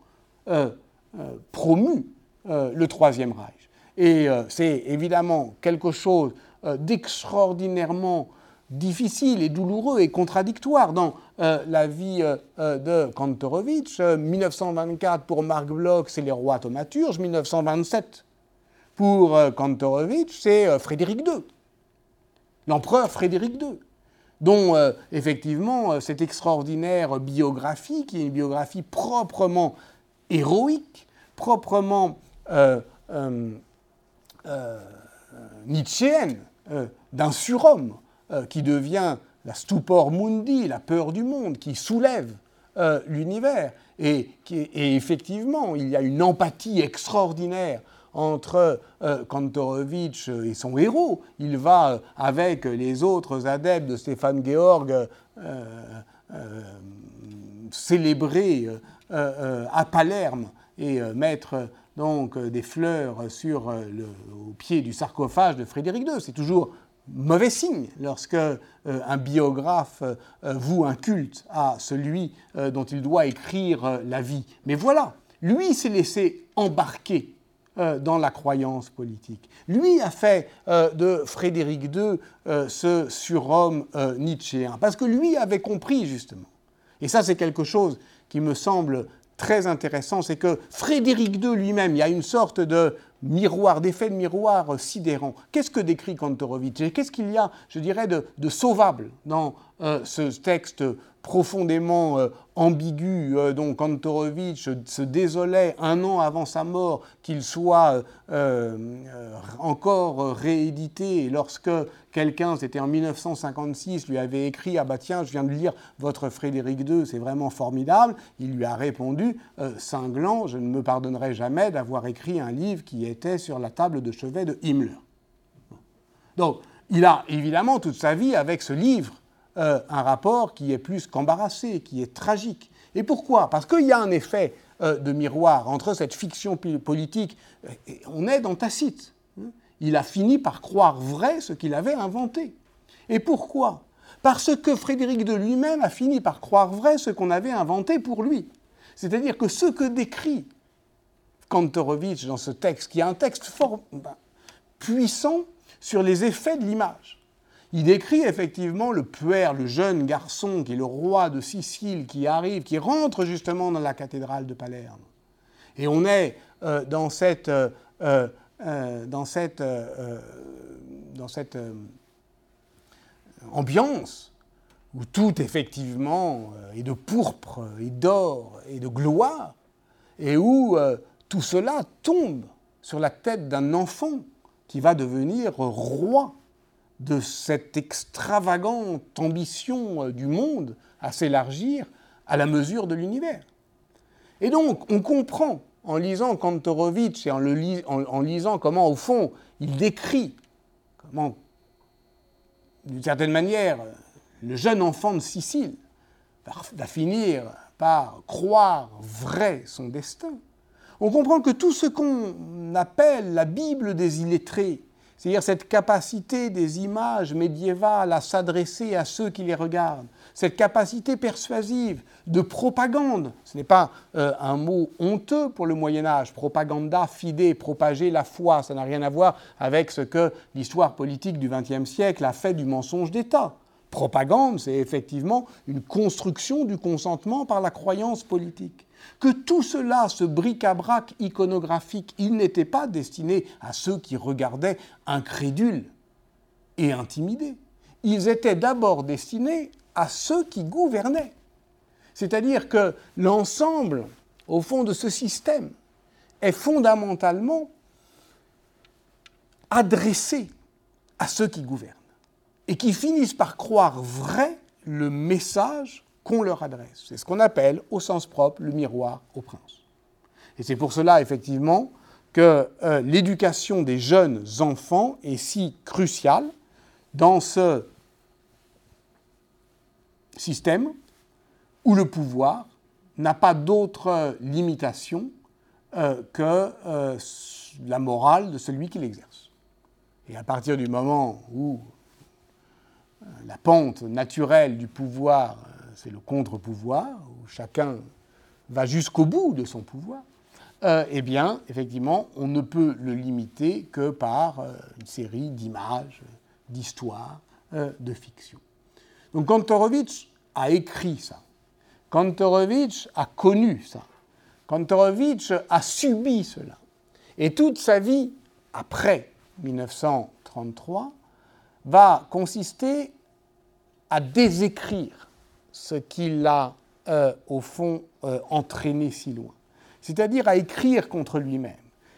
S4: euh, euh, promu euh, le Troisième Reich. Et c'est évidemment quelque chose d'extraordinairement difficile et douloureux et contradictoire dans euh, la vie euh, euh, de Kantorowicz. 1924 pour Marc Bloch, c'est les rois thaumaturges. 1927 pour Kantorowicz, c'est Frédéric II, l'empereur Frédéric II, dont effectivement cette extraordinaire biographie, qui est une biographie proprement héroïque, proprement nietzschéenne, d'un surhomme euh, qui devient la stupor mundi, la peur du monde, qui soulève euh, l'univers. Et, effectivement, il y a une empathie extraordinaire entre euh, Kantorowicz et son héros. Il va, avec les autres adeptes de Stéphane Georg, célébrer à Palerme et mettre donc des fleurs sur au pied du sarcophage de Frédéric II. C'est toujours mauvais signe lorsque euh, un biographe euh, voue un culte à celui euh, dont il doit écrire la vie. Mais voilà, lui s'est laissé embarquer dans la croyance politique. Lui a fait de Frédéric II ce surhomme nietzschéen, parce que lui avait compris justement. Et ça, c'est quelque chose qui me semble très intéressant, c'est que Frédéric II lui-même, il y a une sorte de miroir, d'effet de miroir sidérant. Qu'est-ce que décrit Kantorowicz Et qu'est-ce qu'il y a, je dirais, de, sauvable dans euh, ce texte profondément euh, ambigu euh, dont Kantorowicz se désolait un an avant sa mort qu'il soit encore réédité lorsque quelqu'un, c'était en 1956, lui avait écrit Ah bah tiens, je viens de lire votre Frédéric II, c'est vraiment formidable. Il lui a répondu Cinglant, je ne me pardonnerai jamais d'avoir écrit un livre qui était sur la table de chevet de Himmler. Donc, il a évidemment toute sa vie avec ce livre euh, un rapport qui est plus qu'embarrassé, qui est tragique. Et pourquoi? Parce qu'il y a un effet euh, de miroir entre cette fiction politique. Et on est dans Tacite. Hein. Il a fini par croire vrai ce qu'il avait inventé. Et pourquoi? Parce que Frédéric de lui-même a fini par croire vrai ce qu'on avait inventé pour lui. C'est-à-dire que ce que décrit Kantorowicz dans ce texte, qui est un texte fort ben, puissant sur les effets de l'image. Il décrit effectivement le puer, le jeune garçon qui est le roi de Sicile, qui arrive, qui rentre justement dans la cathédrale de Palerme. Et on est euh, dans cette, euh, euh, dans cette ambiance où tout effectivement est de pourpre et d'or et de gloire, et où tout cela tombe sur la tête d'un enfant qui va devenir roi de cette extravagante ambition euh, du monde à s'élargir à la mesure de l'univers. Et donc, on comprend, en lisant Kantorowicz et en, lisant comment, au fond, il décrit comment, d'une certaine manière, le jeune enfant de Sicile va finir par croire vrai son destin. On comprend que tout ce qu'on appelle la Bible des illettrés, c'est-à-dire cette capacité des images médiévales à s'adresser à ceux qui les regardent, cette capacité persuasive de propagande. Ce n'est pas euh, un mot honteux pour le Moyen Âge, propaganda, fide, propager la foi, ça n'a rien à voir avec ce que l'histoire politique du XXe siècle a fait du mensonge d'État. Propagande, c'est effectivement une construction du consentement par la croyance politique que tout cela, ce bric-à-brac iconographique, il n'était pas destiné à ceux qui regardaient incrédules et intimidés. Ils étaient d'abord destinés à ceux qui gouvernaient. C'est-à-dire que l'ensemble, au fond, de ce système est fondamentalement adressé à ceux qui gouvernent et qui finissent par croire vrai le message qu'on leur adresse. C'est ce qu'on appelle, au sens propre, le miroir au prince. Et c'est pour cela, effectivement, que euh, l'éducation des jeunes enfants est si cruciale dans ce système où le pouvoir n'a pas d'autre limitation euh, que euh, la morale de celui qui l'exerce. Et à partir du moment où la pente naturelle du pouvoir c'est le contre-pouvoir, où chacun va jusqu'au bout de son pouvoir, euh, eh bien, effectivement, on ne peut le limiter que par euh, une série d'images, d'histoires, euh, de fiction. Donc Kantorowicz a écrit ça. Kantorowicz a connu ça. Kantorowicz a subi cela. Et toute sa vie, après 1933, va consister à désécrire ce qui l'a, euh, au fond, euh, entraîné si loin. C'est-à-dire à écrire contre lui-même.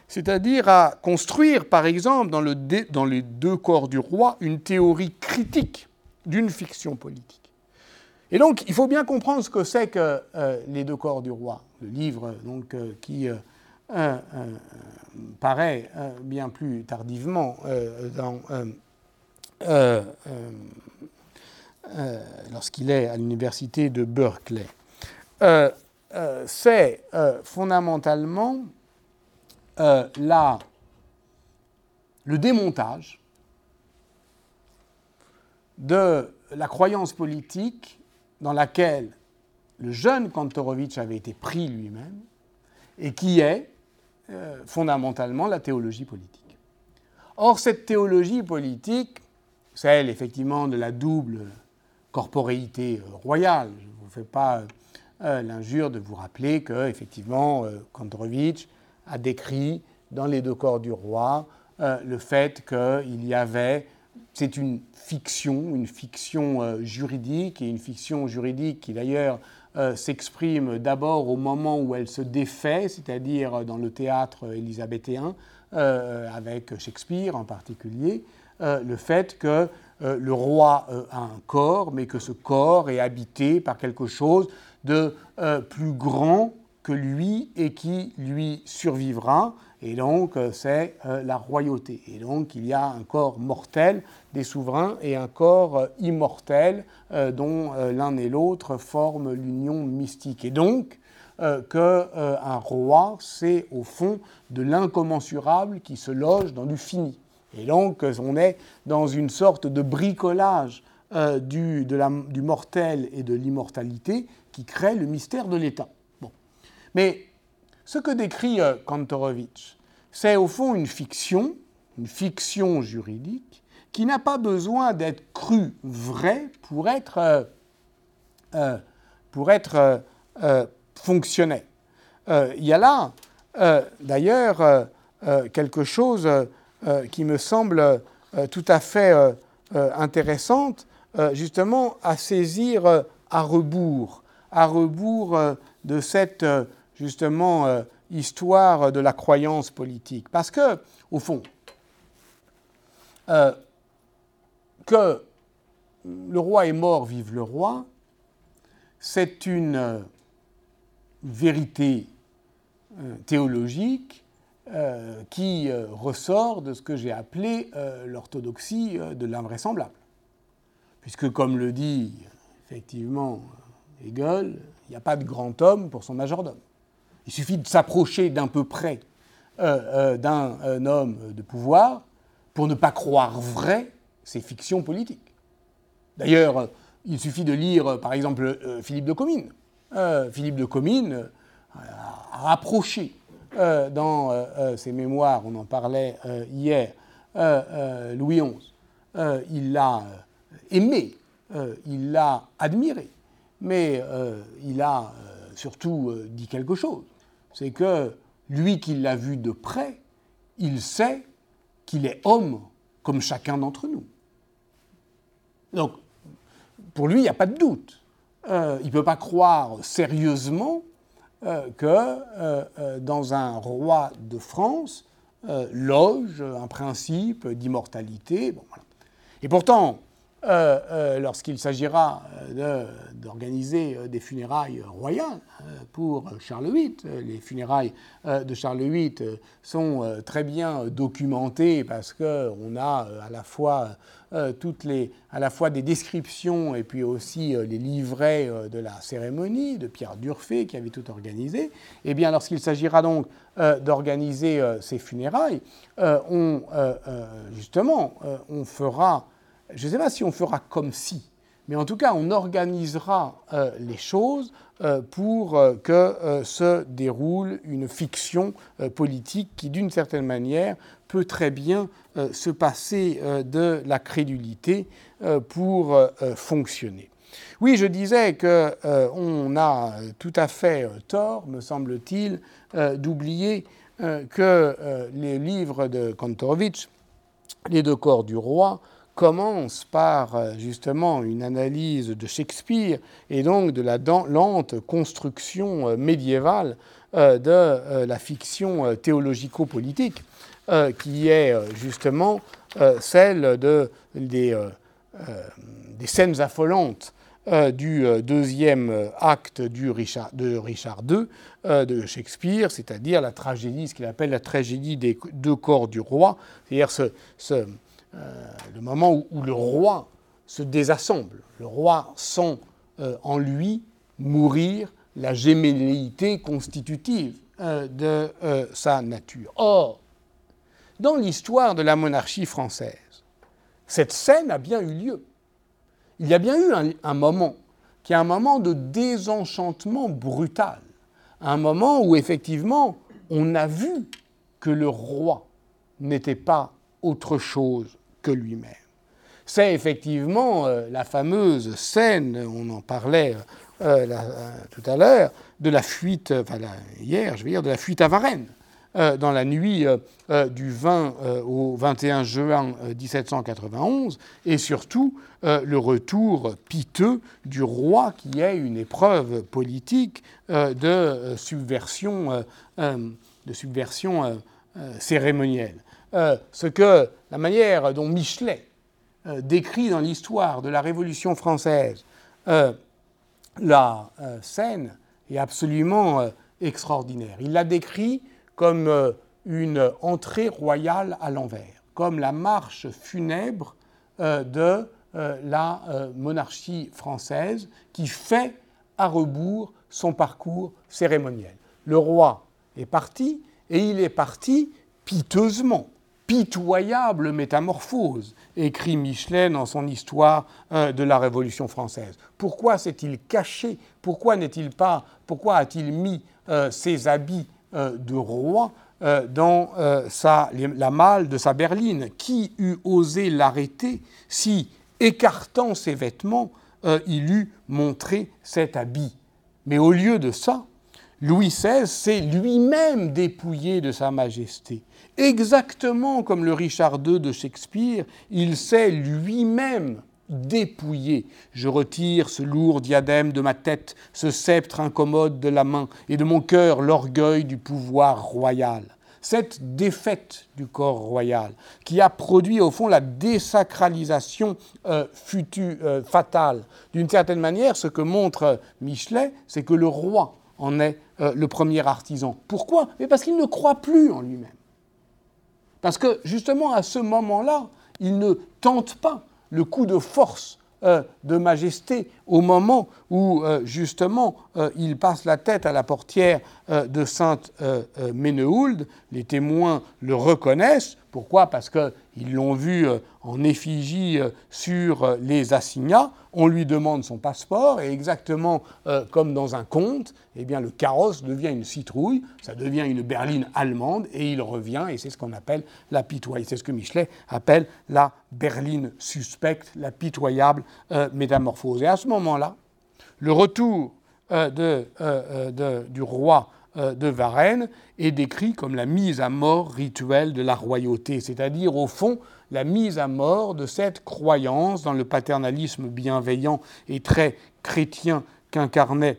S4: C'est-à-dire à construire, par exemple, dans, le dans les deux corps du roi, une théorie critique d'une fiction politique. Et donc, il faut bien comprendre ce que c'est que euh, les deux corps du roi, le livre donc, qui paraît bien plus tardivement dans euh, lorsqu'il est à l'université de Berkeley. Euh, euh, c'est fondamentalement la, le démontage de la croyance politique dans laquelle le jeune Kantorowicz avait été pris lui-même et qui est fondamentalement la théologie politique. Or, cette théologie politique, celle effectivement de la double corporéité euh, royale. Je ne vous fais pas euh, l'injure de vous rappeler que, effectivement, euh, Kandrovitch a décrit dans les deux corps du roi le fait qu'il y avait, c'est une fiction, une fiction juridique, et une fiction juridique qui d'ailleurs s'exprime d'abord au moment où elle se défait, c'est-à-dire dans le théâtre élisabéthéen, avec Shakespeare en particulier, le fait que euh, le roi euh, a un corps, mais que ce corps est habité par quelque chose de euh, plus grand que lui et qui lui survivra. Et donc, c'est la royauté. Et donc, il y a un corps mortel des souverains et un corps immortel dont l'un et l'autre forment l'union mystique. Et donc, qu'un roi, c'est au fond de l'incommensurable qui se loge dans du fini. Et donc, on est dans une sorte de bricolage euh, du, du, mortel et de l'immortalité qui crée le mystère de l'État. Bon. Mais ce que décrit Kantorowicz, c'est au fond une fiction, une fiction juridique, qui n'a pas besoin d'être crue vraie pour être, pour être fonctionnelle. il y a là, d'ailleurs, quelque chose qui me semble tout à fait intéressante, justement, à saisir à rebours, à rebours de cette justement histoire de la croyance politique. Parce que, au fond, que le roi est mort, vive le roi, c'est une vérité théologique euh, qui euh, ressort de ce que j'ai appelé euh, l'orthodoxie de l'invraisemblable. Puisque, comme le dit effectivement Hegel, il n'y a pas de grand homme pour son majordome. Il suffit de s'approcher d'un peu près d'un homme de pouvoir pour ne pas croire vrai ses fictions politiques. D'ailleurs, il suffit de lire, par exemple, Philippe de Comines. Philippe de Comines a rapproché euh, dans euh, euh, ses mémoires, on en parlait hier, Louis XI, il l'a aimé, il l'a admiré, mais il a surtout dit quelque chose. C'est que lui qui l'a vu de près, il sait qu'il est homme comme chacun d'entre nous. Donc, pour lui, il n'y a pas de doute. il ne peut pas croire sérieusement euh, que euh, euh, dans un roi de France loge un principe d'immortalité. Et pourtant, lorsqu'il s'agira d'organiser des funérailles royales pour Charles VIII, les funérailles de Charles VIII sont très bien documentées parce qu'on a à la fois euh, toutes les, à la fois des descriptions et puis aussi euh, les livrets euh, de la cérémonie de Pierre Durfé qui avait tout organisé, eh bien lorsqu'il s'agira donc d'organiser ces funérailles, on, justement, on fera, je ne sais pas si on fera comme si, mais en tout cas, on organisera les choses pour que se déroule une fiction politique qui, d'une certaine manière, peut très bien euh, se passer euh, de la crédulité euh, pour fonctionner. Oui, je disais qu'on a tout à fait tort, me semble-t-il, d'oublier que les livres de Kantorowicz, Les deux corps du roi, commencent par justement une analyse de Shakespeare et donc de la lente construction médiévale de la fiction théologico-politique euh, qui est euh, justement euh, celle de, des, scènes affolantes du deuxième acte de Richard II de Shakespeare, c'est-à-dire la tragédie, ce qu'il appelle la tragédie des deux corps du roi, c'est-à-dire ce, ce le moment où, le roi se désassemble. Le roi sent en lui mourir la gémelléité constitutive de sa nature. Or, dans l'histoire de la monarchie française, cette scène a bien eu lieu. Il y a bien eu un, moment qui est un moment de désenchantement brutal, un moment où effectivement on a vu que le roi n'était pas autre chose que lui-même. C'est effectivement euh, la fameuse scène, on en parlait euh, euh, tout à l'heure, de la fuite, hier, je veux dire, de la fuite à Varennes. Dans la nuit du 20 au 21 juin 1791, et surtout le retour piteux du roi, qui est une épreuve politique de subversion, de subversion cérémonielle. Ce que la manière dont Michelet décrit dans l'histoire de la Révolution française la scène est absolument extraordinaire. Il l'a décrit comme euh, une entrée royale à l'envers, comme la marche funèbre euh, de euh, la monarchie française qui fait à rebours son parcours cérémoniel. Le roi est parti et il est parti piteusement, pitoyable métamorphose, écrit Michelet dans son histoire de la Révolution française. Pourquoi s'est-il caché? Pourquoi n'est-il pas Pourquoi a-t-il mis ses habits de roi dans la malle de sa berline? Qui eût osé l'arrêter si, écartant ses vêtements, il eût montré cet habit? Mais au lieu de ça, Louis XVI s'est lui-même dépouillé de sa majesté. Exactement comme le Richard II de Shakespeare, il s'est lui-même dépouillé. Je retire ce lourd diadème de ma tête, ce sceptre incommode de la main, et de mon cœur l'orgueil du pouvoir royal. Cette défaite du corps royal, qui a produit au fond la désacralisation euh, euh, fatale, d'une certaine manière, ce que montre Michelet, c'est que le roi en est euh, le premier artisan. Pourquoi? Mais parce qu'il ne croit plus en lui-même. Parce que justement, à ce moment-là, il ne tente pas le coup de force euh, de majesté au moment où euh, justement il passe la tête à la portière de Sainte Ménéhould. Les témoins le reconnaissent. Pourquoi? Parce qu'ils l'ont vu en effigie sur les assignats on lui demande son passeport et exactement euh, comme dans un conte, eh bien le carrosse devient une citrouille, ça devient une berline allemande et il revient et c'est ce qu'on appelle la pitoyable, c'est ce que Michelet appelle la berline suspecte, la pitoyable euh, métamorphose. Et à ce moment-là, le retour euh, du roi de Varennes est décrit comme la mise à mort rituelle de la royauté, c'est-à-dire au fond la mise à mort de cette croyance dans le paternalisme bienveillant et très chrétien qu'incarnait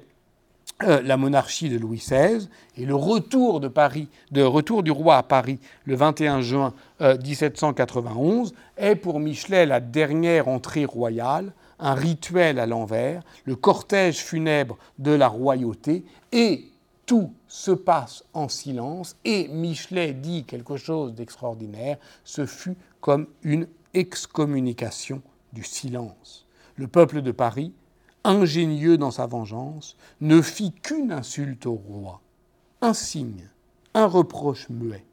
S4: euh, la monarchie de Louis XVI et le retour de Paris, de retour du roi à Paris le 21 juin 1791 euh, est pour Michelet la dernière entrée royale, un rituel à l'envers, le cortège funèbre de la royauté et tout se passe en silence et Michelet dit quelque chose d'extraordinaire, ce fut comme une excommunication du silence. Le peuple de Paris, ingénieux dans sa vengeance, ne fit qu'une insulte au roi, un signe, un reproche muet.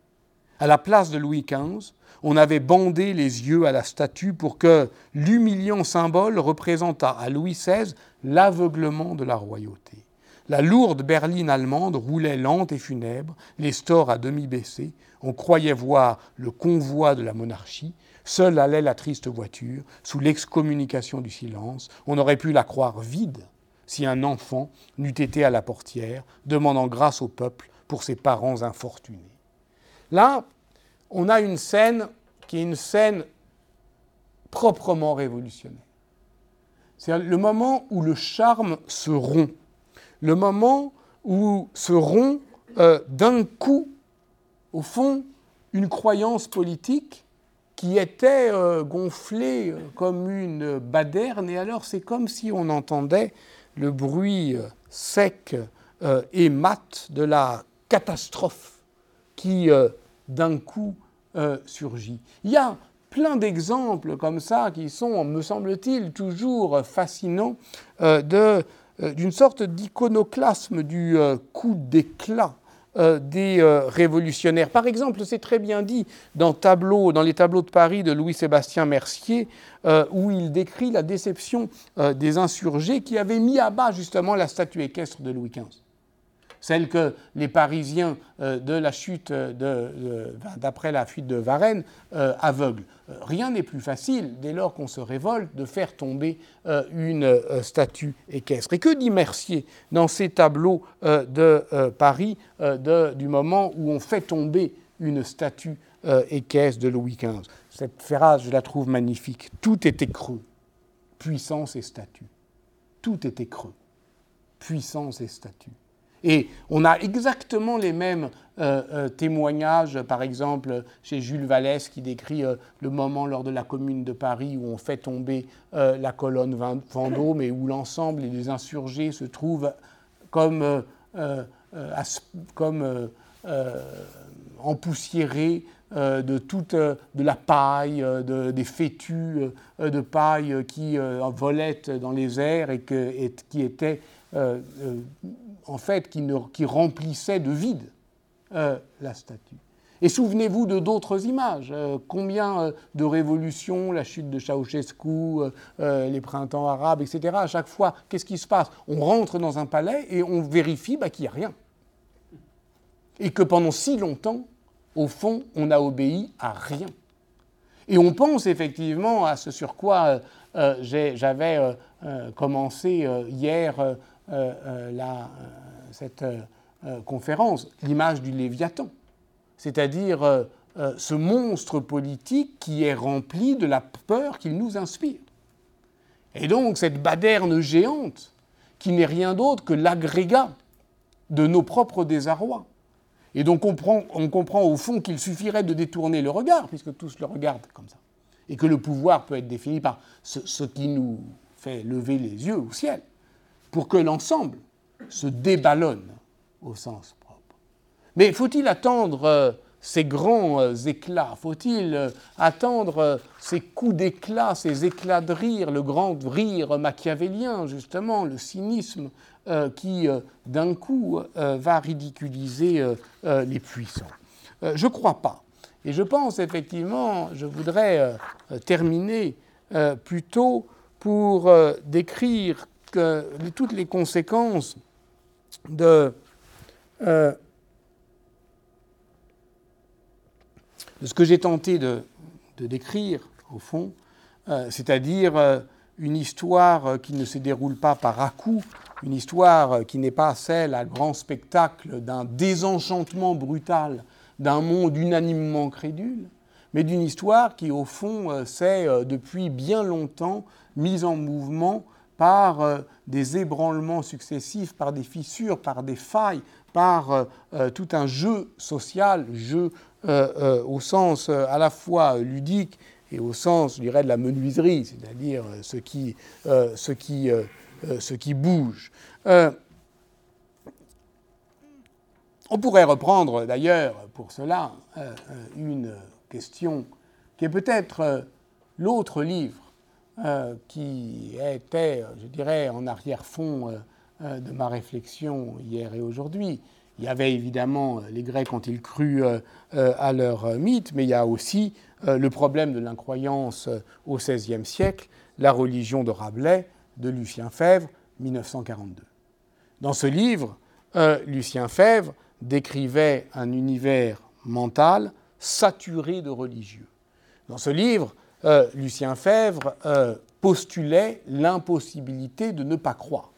S4: À la place de Louis XV, on avait bandé les yeux à la statue pour que l'humiliant symbole représentât à Louis XVI l'aveuglement de la royauté. La lourde berline allemande roulait lente et funèbre, les stores à demi baissés, on croyait voir le convoi de la monarchie. Seule allait la triste voiture, sous l'excommunication du silence. On aurait pu la croire vide si un enfant n'eût été à la portière, demandant grâce au peuple pour ses parents infortunés. Là, on a une scène qui est une scène proprement révolutionnaire. C'est le moment où le charme se rompt, le moment où se rompt euh, d'un coup au fond, une croyance politique qui était euh, gonflée euh, comme une baderne, et alors c'est comme si on entendait le bruit sec et mat de la catastrophe qui d'un coup surgit. Il y a plein d'exemples comme ça qui sont, me semble-t-il, toujours fascinants d'une sorte d'iconoclasme du coup d'éclat euh, des euh, révolutionnaires. Par exemple, c'est très bien dit dans, tableau, dans les tableaux de Paris de Louis-Sébastien Mercier, euh, où il décrit la déception des insurgés qui avaient mis à bas justement la statue équestre de Louis XV celle que les Parisiens euh, de la chute d'après la fuite de Varennes euh, aveuglent. Euh, rien n'est plus facile, dès lors qu'on se révolte, de faire tomber une statue équestre. Et que dit Mercier dans ses tableaux de Paris du moment où on fait tomber une statue équestre de Louis XV Cette phrase, je la trouve magnifique. Tout était creux, puissance et statue. Tout était creux, puissance et statue. Et on a exactement les mêmes euh, euh, témoignages, par exemple chez Jules Vallès qui décrit euh, le moment lors de la Commune de Paris où on fait tomber la colonne Vendôme et où l'ensemble des insurgés se trouvent comme, comme empoussiérés de toute de la paille, des fétus de paille qui volaient dans les airs et, que, et qui étaient en fait, qui, remplissait de vide euh, la statue. Et souvenez-vous de d'autres images. Euh, combien euh, de révolutions, la chute de Ceausescu, les printemps arabes, etc. À chaque fois, qu'est-ce qui se passe? On rentre dans un palais et on vérifie bah, qu'il n'y a rien. et que pendant si longtemps, au fond, on n'a obéi à rien. Et on pense effectivement à ce sur quoi j'avais commencé hier cette conférence, l'image du Léviathan, c'est-à-dire ce monstre politique qui est rempli de la peur qu'il nous inspire. Et donc cette baderne géante, qui n'est rien d'autre que l'agrégat de nos propres désarrois. Et donc on, on comprend au fond qu'il suffirait de détourner le regard, puisque tous le regardent comme ça, et que le pouvoir peut être défini par ce, qui nous fait lever les yeux au ciel, pour que l'ensemble se déballonne au sens propre. Mais faut-il attendre euh, ces grands euh, éclats? Faut-il euh, attendre ces coups d'éclat, ces éclats de rire, le grand rire machiavélien, justement, le cynisme qui, d'un coup, va ridiculiser les puissants? Je ne crois pas. Et je pense effectivement, je voudrais terminer plutôt pour décrire toutes les conséquences de de ce que j'ai tenté de, décrire, au fond, euh, c'est-à-dire euh, une histoire euh, qui ne se déroule pas par à-coup, une histoire qui n'est pas celle à grand spectacle d'un désenchantement brutal d'un monde unanimement crédule, mais d'une histoire qui, au fond, s'est depuis bien longtemps mise en mouvement par des ébranlements successifs, par des fissures, par des failles, par tout un jeu social, jeu euh, euh, au sens euh, à la fois ludique et au sens, je dirais, de la menuiserie, c'est-à-dire ce qui, ce qui, ce qui bouge. on pourrait reprendre d'ailleurs pour cela une question qui est peut-être l'autre livre qui était, je dirais, en arrière-fond de ma réflexion hier et aujourd'hui, il y avait évidemment euh, les Grecs ont-ils cru euh, euh, à leur mythe, mais il y a aussi le problème de l'incroyance au XVIe siècle, la religion de Rabelais, de Lucien Fèvre, 1942. Dans ce livre, Lucien Fèvre décrivait un univers mental saturé de religieux. Dans ce livre, Lucien Fèvre postulait l'impossibilité de ne pas croire.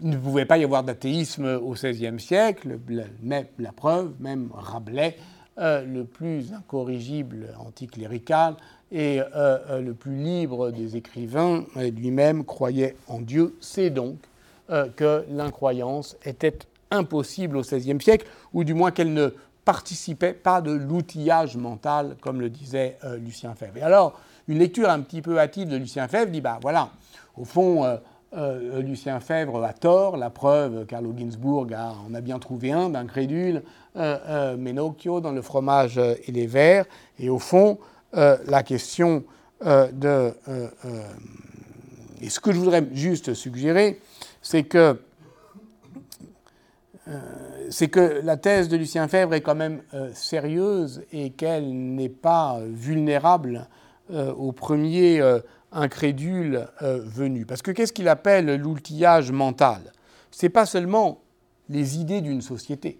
S4: Il ne pouvait pas y avoir d'athéisme au XVIe siècle, la, la, preuve, même Rabelais, euh, le plus incorrigible anticlérical et euh, euh, le plus libre des écrivains, lui-même croyait en Dieu. C'est donc que l'incroyance était impossible au XVIe siècle, ou du moins qu'elle ne participait pas de l'outillage mental, comme le disait Lucien Fèvre. Et alors, une lecture un petit peu hâtive de Lucien Fèvre dit, bah voilà, au fond, euh, Lucien Fèvre a tort, la preuve, Carlo Ginzburg a, en a bien trouvé un d'incrédule, euh, euh, Menocchio dans le fromage et les verres. Et au fond, la question de. et ce que je voudrais juste suggérer, c'est que, c'est que la thèse de Lucien Fèvre est quand même sérieuse et qu'elle n'est pas vulnérable au premier incrédule euh, venu. Parce que qu'est-ce qu'il appelle l'outillage mental? Ce n'est pas seulement les idées d'une société,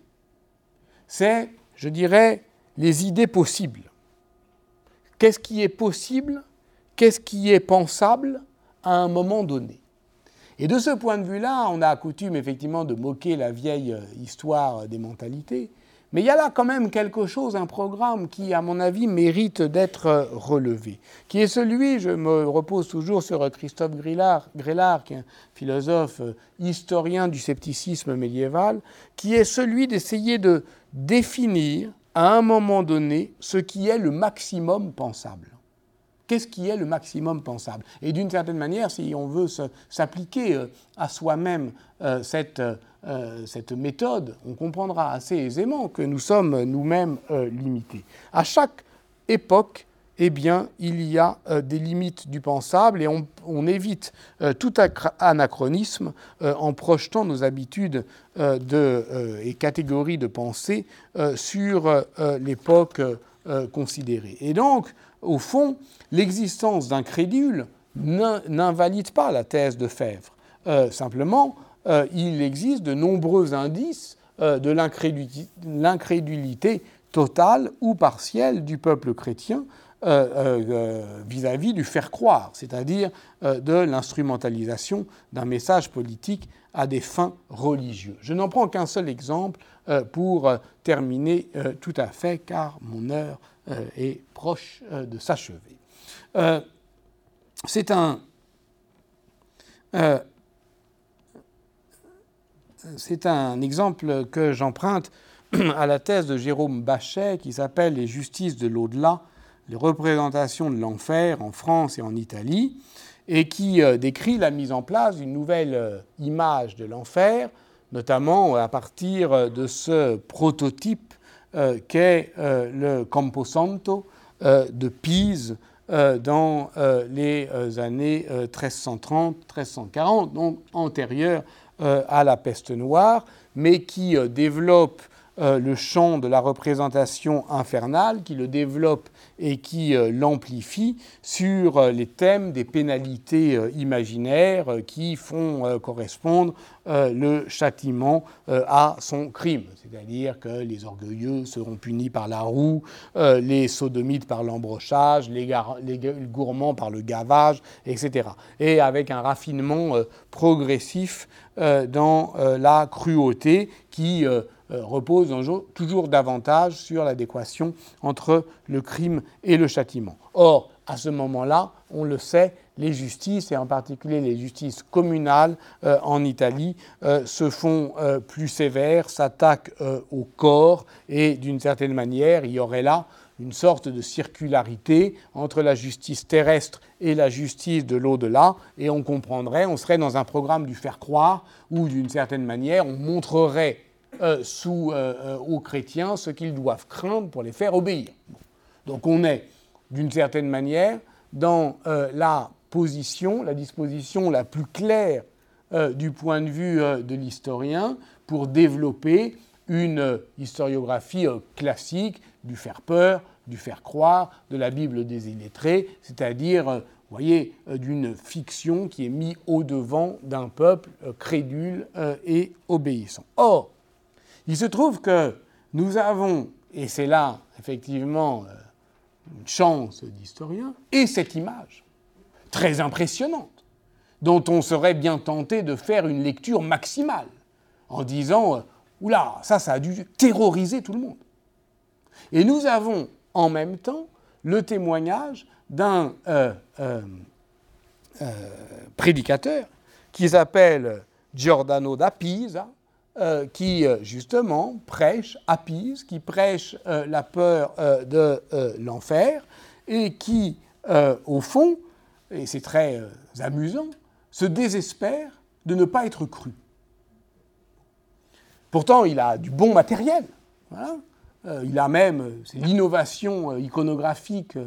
S4: c'est, je dirais, les idées possibles. Qu'est-ce qui est possible? Qu'est-ce qui est pensable à un moment donné? Et de ce point de vue-là, on a coutume effectivement de moquer la vieille euh, histoire des mentalités, mais il y a là quand même quelque chose, un programme qui, à mon avis, mérite d'être relevé, qui est celui, je me repose toujours sur Christophe Grillard, qui est un philosophe euh, historien du scepticisme médiéval, qui est celui d'essayer de définir à un moment donné ce qui est le maximum pensable. Qu'est-ce qui est le maximum pensable? Et d'une certaine manière, si on veut s'appliquer euh, à soi-même euh, cette, euh, cette méthode, on comprendra assez aisément que nous sommes nous-mêmes limités. À chaque époque, eh bien, il y a des limites du pensable et on, évite tout anachronisme en projetant nos habitudes de, et catégories de pensée sur l'époque considérée. Et donc, au fond, l'existence d'un crédule n'invalide pas la thèse de Fèvre. Euh, simplement, euh, il existe de nombreux indices de l'incrédulité totale ou partielle du peuple chrétien vis-à-vis -vis du faire croire, c'est-à-dire de l'instrumentalisation d'un message politique à des fins religieuses. Je n'en prends qu'un seul exemple pour terminer tout à fait, car mon heure est proche de s'achever. C'est un, c'est un exemple que j'emprunte à la thèse de Jérôme Bachet qui s'appelle Les justices de l'au-delà, les représentations de l'enfer en France et en Italie, et qui euh, décrit la mise en place d'une nouvelle euh, image de l'enfer, notamment à partir de ce prototype euh, qu'est le Camposanto de Pise dans les années 1330-1340, donc antérieur à la peste noire, mais qui développe euh, le champ de la représentation infernale, qui le développe et qui euh, l'amplifie sur euh, les thèmes des pénalités imaginaires qui font correspondre le châtiment à son crime. C'est-à-dire que les orgueilleux seront punis par la roue, les sodomites par l'embrochage, les, les, gourmands par le gavage, etc. Et avec un raffinement progressif dans la cruauté qui euh, repose toujours davantage sur l'adéquation entre le crime et le châtiment. Or, à ce moment-là, on le sait, les justices, et en particulier les justices communales euh, en Italie, euh, se font plus sévères, s'attaquent au corps, et d'une certaine manière, il y aurait là une sorte de circularité entre la justice terrestre et la justice de l'au-delà, et on comprendrait, on serait dans un programme du faire croire, où d'une certaine manière, on montrerait euh, sous, euh, euh, aux chrétiens ce qu'ils doivent craindre pour les faire obéir. Donc on est, d'une certaine manière, dans la position, la disposition la plus claire du point de vue de l'historien pour développer une historiographie classique du faire peur, du faire croire, de la Bible des illettrés, c'est-à-dire, voyez, d'une fiction qui est mise au devant d'un peuple crédule et obéissant. Or, il se trouve que nous avons, et c'est là effectivement euh, une chance d'historien, et cette image très impressionnante, dont on serait bien tenté de faire une lecture maximale, en disant euh, Oula, ça, ça a dû terroriser tout le monde. Et nous avons en même temps le témoignage d'un euh, prédicateur qui s'appelle Giordano da Pisa, euh, qui euh, justement prêche, Pise, qui prêche euh, la peur de l'enfer et qui, au fond, et c'est très amusant, se désespère de ne pas être cru. Pourtant, il a du bon matériel. il a même, l'innovation iconographique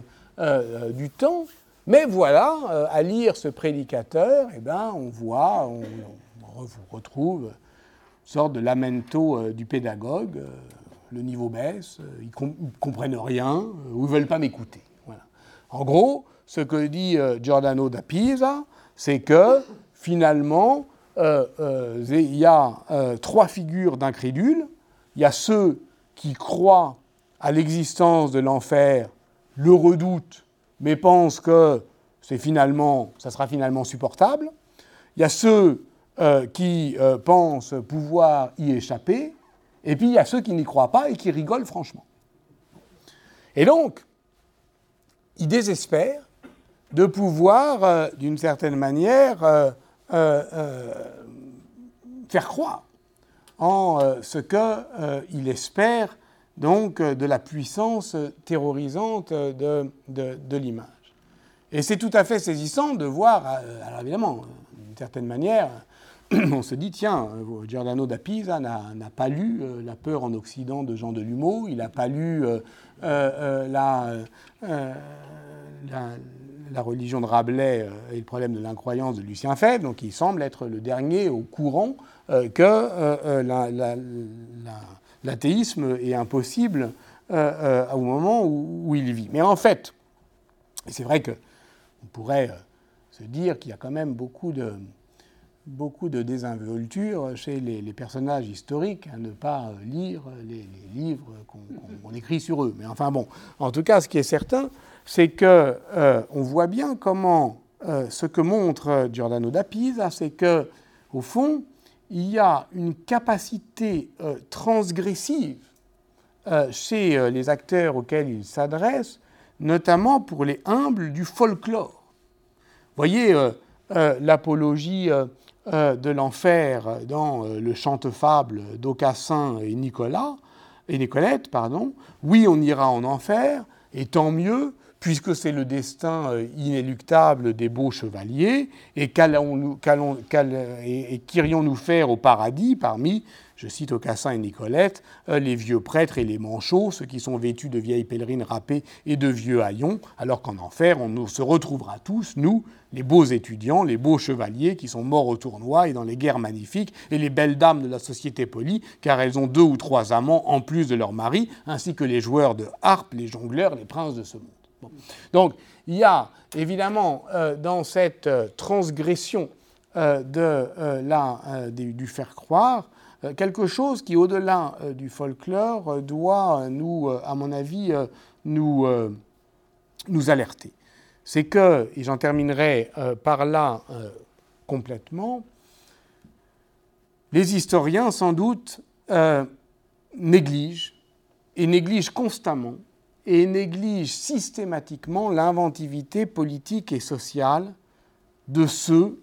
S4: du temps. Mais voilà, à lire ce prédicateur, eh ben, on voit, on, on retrouve sorte de lamento euh, du pédagogue. Euh, le niveau baisse, euh, ils ne comprennent rien, ou ils ne veulent pas m'écouter. En gros, ce que dit Giordano da Pisa, c'est que finalement, il y a trois figures d'incrédules. Il y a ceux qui croient à l'existence de l'enfer, le redoutent, mais pensent que c'est finalement, ça sera finalement supportable. Il y a ceux euh, qui euh, pensent pouvoir y échapper, et puis il y a ceux qui n'y croient pas et qui rigolent franchement. Et donc, ils désespèrent de pouvoir, euh, d'une certaine manière, faire croire en ce qu'ils espèrent donc de la puissance terrorisante de, de l'image. Et c'est tout à fait saisissant de voir, alors évidemment, d'une certaine manière, on se dit, tiens, euh, Giordano da Pisa n'a pas lu euh, La peur en Occident de Jean Delumeau, il n'a pas lu euh, la, la, religion de Rabelais et le problème de l'incroyance de Lucien Febvre, donc il semble être le dernier au courant que l'athéisme est impossible au moment où, où, il vit. Mais en fait, c'est vrai qu'on pourrait se dire qu'il y a quand même beaucoup de beaucoup de désinvolture chez les, personnages historiques à ne pas lire les, livres qu'on écrit sur eux. Mais enfin bon, en tout cas, ce qui est certain, c'est que euh, on voit bien comment euh, ce que montre Giordano da Pisa, c'est que au fond, il y a une capacité euh, transgressive chez les acteurs auxquels il s'adresse, notamment pour les humbles du folklore. Voyez l'apologie euh, de l'enfer dans euh, le chante-fable d'Aucassin et Nicolas et Nicolette, pardon. Oui, on ira en enfer, et tant mieux, puisque c'est le destin euh, inéluctable des beaux chevaliers, et qu'irions-nous faire au paradis parmi je cite Aucassin et Nicolette, euh, les vieux prêtres et les manchots, ceux qui sont vêtus de vieilles pèlerines râpées et de vieux haillons, alors qu'en enfer, on se retrouvera tous, nous, les beaux étudiants, les beaux chevaliers qui sont morts au tournoi et dans les guerres magnifiques, et les belles dames de la société polie, car elles ont deux ou trois amants en plus de leur mari, ainsi que les joueurs de harpe, les jongleurs, les princes de ce monde. Donc, il y a évidemment euh, dans cette euh, transgression du faire croire quelque chose qui, au-delà euh, du folklore, euh, doit nous, à mon avis, nous, nous alerter. C'est que, et j'en terminerai par là complètement, les historiens, sans doute, négligent, et négligent constamment, et négligent systématiquement l'inventivité politique et sociale de ceux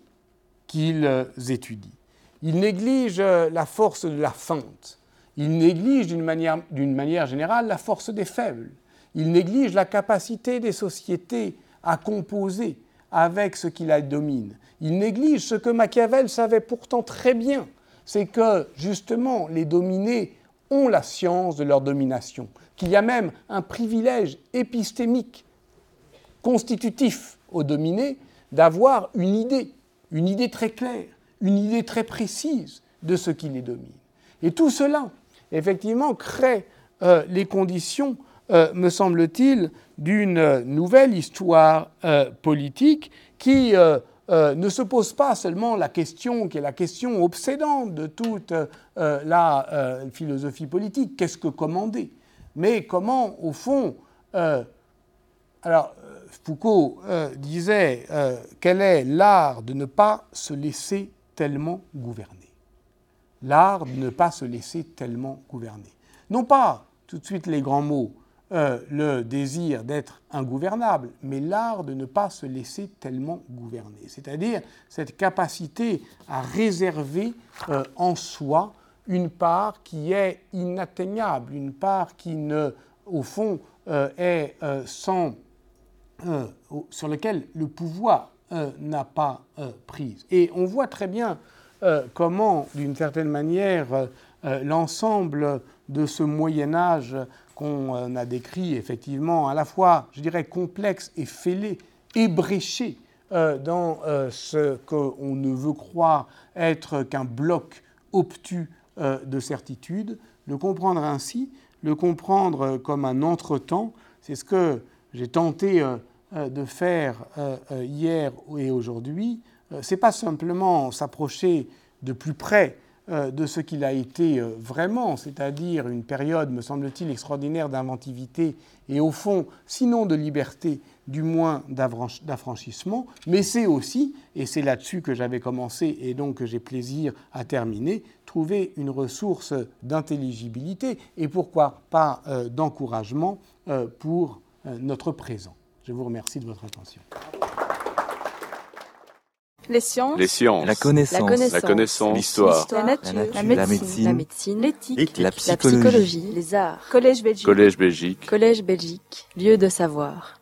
S4: qu'ils étudient. Il néglige la force de la feinte. Il néglige d'une manière, manière, générale la force des faibles. Il néglige la capacité des sociétés à composer avec ce qui la domine. Il néglige ce que Machiavel savait pourtant très bien, c'est que justement les dominés ont la science de leur domination, qu'il y a même un privilège épistémique constitutif aux dominés d'avoir une idée, une idée très claire une idée très précise de ce qui les domine. Et tout cela, effectivement, crée euh, les conditions, euh, me semble-t-il, d'une nouvelle histoire euh, politique qui ne se pose pas seulement la question qui est la question obsédante de toute la philosophie politique, qu'est-ce que commander, mais comment, au fond, alors Foucault disait quel est l'art de ne pas se laisser tellement gouverner. L'art de ne pas se laisser tellement gouverner. Non pas tout de suite les grands mots, euh, le désir d'être ingouvernable, mais l'art de ne pas se laisser tellement gouverner. C'est-à-dire cette capacité à réserver euh, en soi une part qui est inatteignable, une part qui ne, au fond, euh, est sans, sur laquelle le pouvoir euh, n'a pas euh, prise. Et on voit très bien euh, comment, d'une certaine manière, l'ensemble de ce Moyen Âge qu'on a décrit effectivement à la fois, je dirais, complexe et fêlé, ébréché dans ce qu'on ne veut croire être qu'un bloc obtus de certitude, le comprendre ainsi, le comprendre comme un entretemps, c'est ce que j'ai tenté de faire euh, euh, hier et aujourd'hui, c'est pas simplement s'approcher de plus près de ce qu'il a été vraiment, c'est-à-dire une période, me semble-t-il, extraordinaire d'inventivité et au fond, sinon de liberté, du moins d'affranchissement, mais c'est aussi, et c'est là-dessus que j'avais commencé et donc que j'ai plaisir à terminer, trouver une ressource d'intelligibilité et pourquoi pas d'encouragement pour notre présent. Je vous remercie de votre attention.
S1: Les sciences.
S2: La connaissance.
S1: La
S2: connaissance. L'histoire.
S1: La, nature. La médecine. L'éthique.
S2: La, psychologie.
S1: Les arts. Collège Belgique.
S2: Collège Belgique.
S1: Collège Belgique. Lieu de savoir.